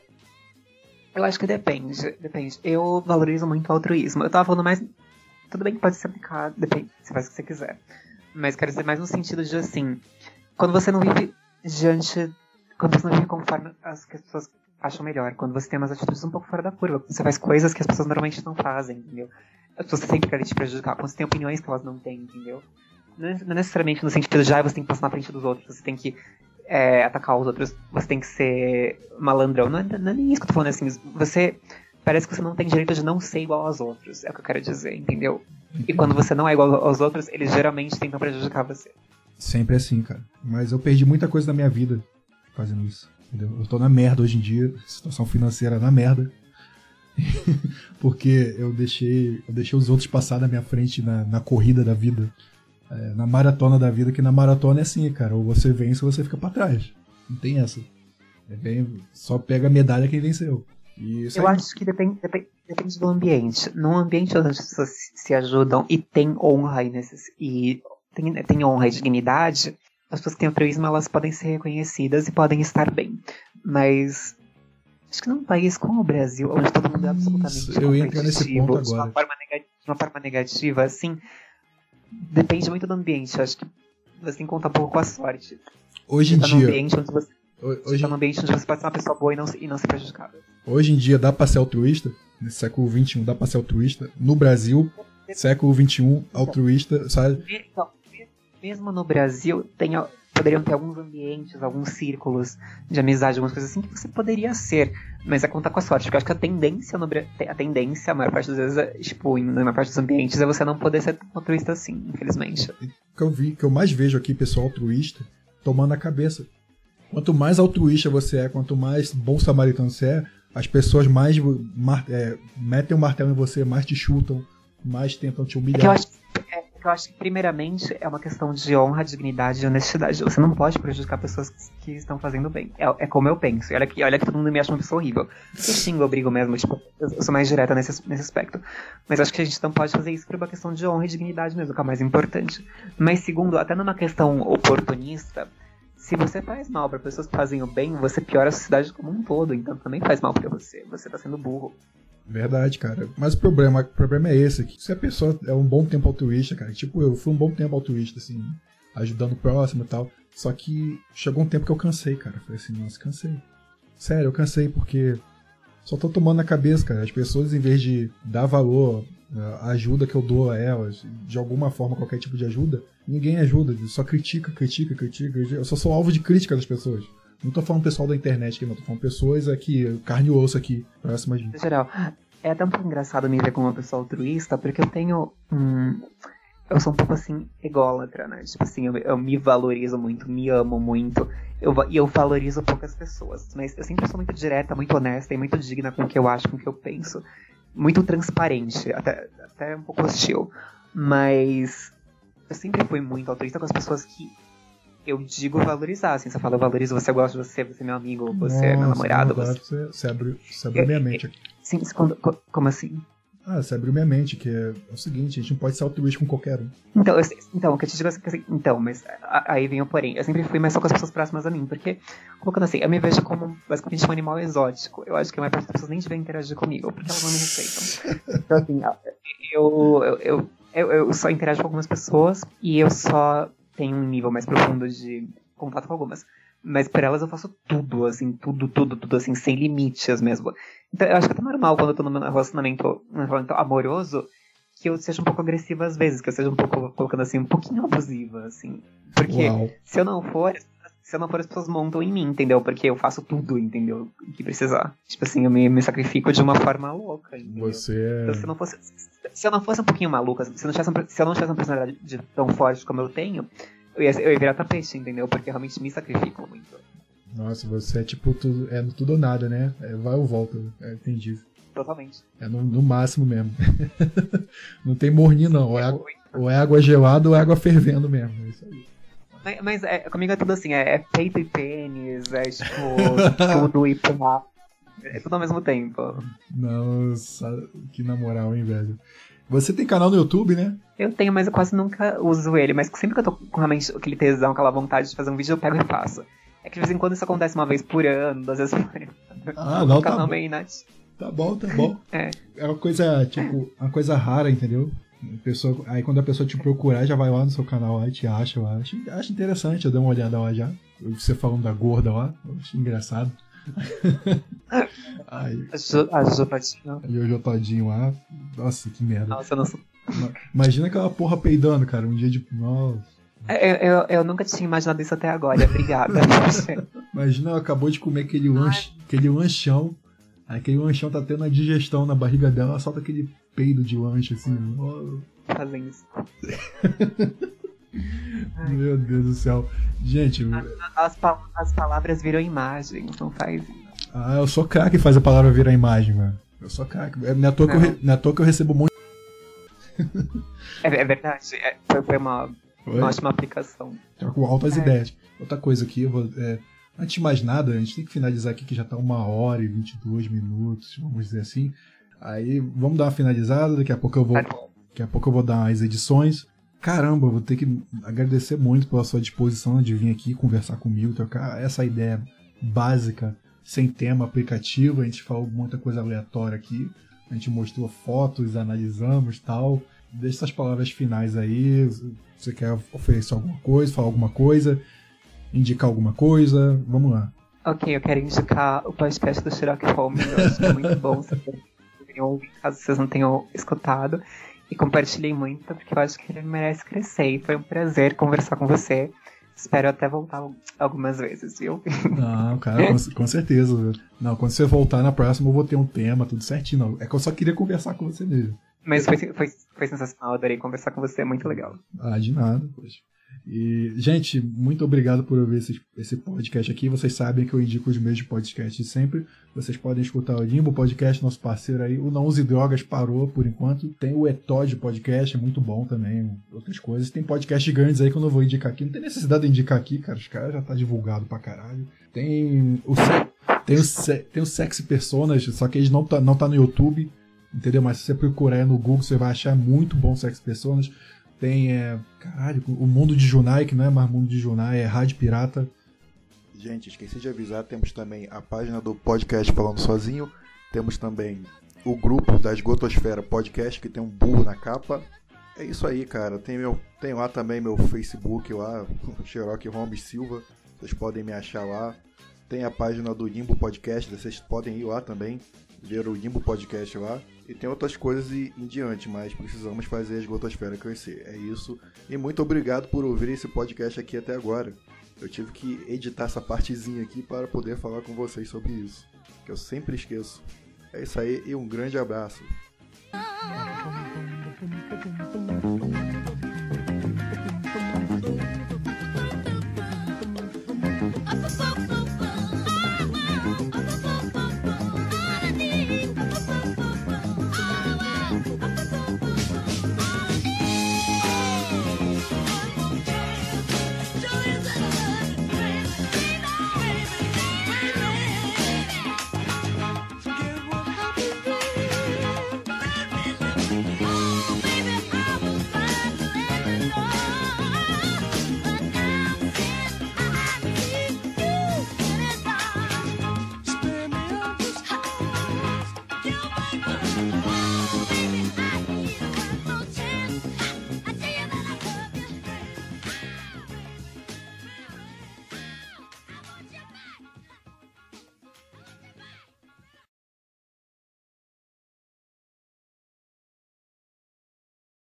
Eu acho que depende, depende. Eu valorizo muito o altruísmo. Eu tava falando mais. Tudo bem que pode se aplicar, depende, você faz o que você quiser. Mas quero dizer mais no sentido de assim. Quando você não vive diante. Quando você não vive conforme as pessoas acham melhor. Quando você tem umas atitudes um pouco fora da curva. Você faz coisas que as pessoas normalmente não fazem, entendeu? As pessoas sempre querem te prejudicar. Quando você tem opiniões que elas não têm, entendeu? Não é- não é necessariamente no sentido de já você tem que passar na frente dos outros. Você tem que é, atacar os outros. Você tem que ser malandrão. Não é, não é nem isso que eu tô falando assim. Você. Parece que você não tem direito de não ser igual aos outros. É o que eu quero dizer, entendeu? E quando você não é igual aos outros, eles geralmente tentam prejudicar você. Sempre assim, cara. Mas eu perdi muita coisa da minha vida fazendo isso. Entendeu? Eu tô na merda hoje em dia, situação financeira na merda. Porque eu deixei, eu deixei os outros passar na minha frente na, na corrida da vida. É, na maratona da vida, que na maratona é assim, cara. Ou você vence ou você fica pra trás. Não tem essa. É bem, só pega a medalha quem venceu. E isso Eu acho que depende, depende, depende do ambiente. Num ambiente onde as pessoas se se ajudam e tem honra e, necess... e tem, tem honra e dignidade, as pessoas que têm altruísmo elas podem ser reconhecidas e podem estar bem. Mas acho que num país como o Brasil, onde todo mundo é absolutamente Isso, eu ia entrar nesse ponto de uma forma nega- de uma forma negativa, assim, depende muito do ambiente. Acho que você tem que contar um pouco com a sorte. Hoje em tá dia, ambiente onde você, você hoje, tá num ambiente onde você pode ser uma pessoa boa e não, e não ser prejudicada. hoje em dia dá pra ser altruísta? Nesse século XXI dá pra ser altruísta? No Brasil, século XXI, altruísta, sabe? Então, mesmo no Brasil, tem, poderiam ter alguns ambientes, alguns círculos de amizade, algumas coisas assim que você poderia ser, mas é contar com a sorte, porque eu acho que a tendência no a tendência, a maior parte das vezes, é, tipo, na maior parte dos ambientes, é você não poder ser tão altruísta assim, infelizmente. que eu vi, que eu mais vejo aqui, pessoal altruísta, tomando a cabeça. Quanto mais altruísta você é, quanto mais bom samaritano você é, as pessoas mais é, metem o martelo em você, mais te chutam, mais tentam te É que eu humilhar. acho, é que eu acho que, primeiramente, é uma questão de honra, dignidade e honestidade. Você não pode prejudicar pessoas que, estão fazendo bem. É, é como eu penso. E olha que, olha que todo mundo me acha uma pessoa horrível. Eu xingo, eu brigo mesmo. Tipo, eu, sou mais direta nesse, nesse aspecto. Mas acho que a gente não pode fazer isso por uma questão de honra e dignidade mesmo, que é o mais importante. Mas, segundo, até numa questão oportunista, se você faz mal para pessoas que fazem o bem, você piora a sociedade como um todo. Então também faz mal pra você. Você tá sendo burro. Verdade, cara. Mas o problema, o problema é esse, que se a pessoa é um bom tempo altruísta, cara, tipo, eu fui um bom tempo altruísta, assim, ajudando o próximo e tal. Só que chegou um tempo que eu cansei, cara. Falei assim, nossa, cansei. Sério, eu cansei porque só tô tomando na cabeça, cara. As pessoas, em vez de dar valor à ajuda que eu dou a elas, de alguma forma, qualquer tipo de ajuda, ninguém ajuda. Só critica, critica. critica. Eu só sou alvo de crítica das pessoas. Não tô falando pessoal da internet aqui, não. Tô falando pessoas aqui, carne e osso aqui, próximas de mim. Geral, é até um pouco engraçado me ver como uma pessoa altruísta, porque eu tenho um. Eu sou um pouco assim, ególatra, né? Tipo assim, eu, eu me valorizo muito, me amo muito, eu, e eu valorizo poucas pessoas. Mas eu sempre sou muito direta, muito honesta e muito digna com o que eu acho, com o que eu penso. Muito transparente, até, até um pouco hostil. Mas eu sempre fui muito altruísta com as pessoas que eu digo valorizar. Assim, eu falo, eu valorizo você, eu gosto de você, você é meu amigo, você é meu Nossa, namorado. Você... Você, você abriu, você abriu minha mente aqui. Sim, quando- co- como assim? Ah, você abriu minha mente, que é, é o seguinte, a gente não pode ser altruísta com qualquer um. Então, eu, então, o que eu te digo é que assim, então, mas aí vem o porém. Eu sempre fui mais só com as pessoas próximas a mim, porque, colocando assim, eu me vejo como basicamente um animal exótico. Eu acho que a maior parte das pessoas nem devem interagir comigo, porque elas não me respeitam. Então, assim, eu, eu, eu, eu, eu só interajo com algumas pessoas e eu só tenho um nível mais profundo de contato com algumas. Mas por elas eu faço tudo, assim, tudo, tudo, tudo, assim, sem limites mesmo. Então, eu acho que é até normal quando eu tô num relacionamento, num relacionamento amoroso, que eu seja um pouco agressiva às vezes, que eu seja um pouco, colocando assim, um pouquinho abusiva, assim. Porque Uau. se eu não for, se eu não for, as pessoas montam em mim, entendeu? Porque eu faço tudo, entendeu? O que precisar. Tipo assim, eu me, me sacrifico de uma forma louca, entendeu? Você Então, é. se eu não fosse. Se eu não fosse um pouquinho maluca, se eu não tivesse, uma- se eu não tivesse uma personalidade de- tão forte como eu tenho, eu ia, eu ia virar tapete, entendeu? Porque eu realmente me sacrifico muito. Nossa, você é tipo tudo, é tudo ou nada, né? É vai ou volta. É, entendi. Totalmente. É no, no máximo mesmo. não tem morninho, não. Ou é, água, ou é água gelada ou é água fervendo mesmo. É isso aí. Mas, mas é, comigo é tudo assim, é, é peito e pênis, é tipo, tudo e pá. É tudo ao mesmo tempo. Nossa, que na moral, hein, velho. Você tem canal no YouTube, né? Eu tenho, mas eu quase nunca uso ele. Mas sempre que eu tô com realmente aquele tesão, aquela vontade de fazer um vídeo, eu pego e faço. É que de vez em quando isso acontece uma vez por ano, duas vezes por ano. Ah, não, tá canal bom. meio inativo. Tá bom, tá bom. É. É uma coisa, tipo, uma coisa rara, entendeu? Pessoa, aí quando a pessoa te procurar, já vai lá no seu canal lá e te acha, eu acho, acho interessante, eu dei uma olhada lá já. Você falando da gorda lá, eu acho engraçado. Aí, A Ju, a Ju Patinho. e o Jotodinho lá, nossa, que merda. Nossa, sou. Imagina aquela porra peidando, cara, um dia de. Nossa. Eu, eu, eu nunca tinha imaginado isso até agora. Obrigada. Imagina ela acabou de comer aquele, lanche, aquele lanchão, aquele lanchão tá tendo a digestão na barriga dela, ela solta aquele peido de lanche assim. oh, Fazendo isso. Meu Deus do céu. Gente, As, pa- as palavras viram imagens, não faz ah, eu sou craque em fazer a palavra virar imagem, mano. Eu sou craque. É, não, é toa que eu, Não. não é toa que eu recebo muito. É, é verdade. é, foi, foi uma, Oi? uma ótima aplicação. Tá com altas É. ideias. Outra coisa aqui, eu vou. é, antes de mais nada, a gente tem que finalizar aqui que já tá uma hora e 22 minutos, vamos dizer assim. Aí vamos dar uma finalizada, daqui a pouco eu vou. Tá. Daqui a pouco eu vou dar as edições. Caramba, vou ter que agradecer muito pela sua disposição de vir aqui conversar comigo, trocar essa ideia básica, sem tema, aplicativo. A gente falou muita coisa aleatória aqui. A gente mostrou fotos, analisamos tal. Deixa essas palavras finais aí. Você quer oferecer alguma coisa, falar alguma coisa, indicar alguma coisa? Vamos lá. Ok, eu quero indicar o podcast do Sherlock Holmes. Que é muito bom. Ouvir, caso vocês não tenham escutado. E compartilhei muito, porque eu acho que ele merece crescer. E foi um prazer conversar com você. Espero até voltar algumas vezes, viu? Não, cara, com, com certeza. Não, quando você voltar na próxima, eu vou ter um tema, tudo certinho. Não. É que eu só queria conversar com você mesmo. Mas foi, foi, foi sensacional, adorei conversar com você, é muito legal. Ah, de nada, poxa. E, gente, muito obrigado por ouvir esse, esse podcast aqui. Vocês sabem que eu indico os meus podcasts sempre. Vocês podem escutar o Limbo Podcast, nosso parceiro aí. O Não Use Drogas parou por enquanto. Tem o Etod Podcast, é muito bom também. Outras coisas. Tem podcasts grandes aí que eu não vou indicar aqui. Não tem necessidade de indicar aqui, cara. Os caras já tá divulgado pra caralho. Tem o, tem o, tem o Sexy Personas, só que eles não tá, não tá no YouTube. Entendeu? Mas se você procurar no Google, você vai achar muito bom Sexy Personas. Tem, é, caralho, o Mundo de Junai, que não é mais Mundo de Junai, é Rádio Pirata. Gente, esqueci de avisar, temos também a página do podcast Falando Sozinho, temos também o grupo da Esgotosfera Podcast, que tem um burro na capa. É isso aí, cara. Tem, meu, tem lá também meu Facebook lá, Xerox Holmes Silva. Vocês podem me achar lá. Tem a página do Limbo Podcast, vocês podem ir lá também, ver o Limbo Podcast lá. E tem outras coisas e- em diante, mas precisamos fazer a Esgotosfera crescer. É isso. E muito obrigado por ouvir esse podcast aqui até agora. Eu tive que editar essa partezinha aqui para poder falar com vocês sobre isso, que eu sempre esqueço. É isso aí e um grande abraço.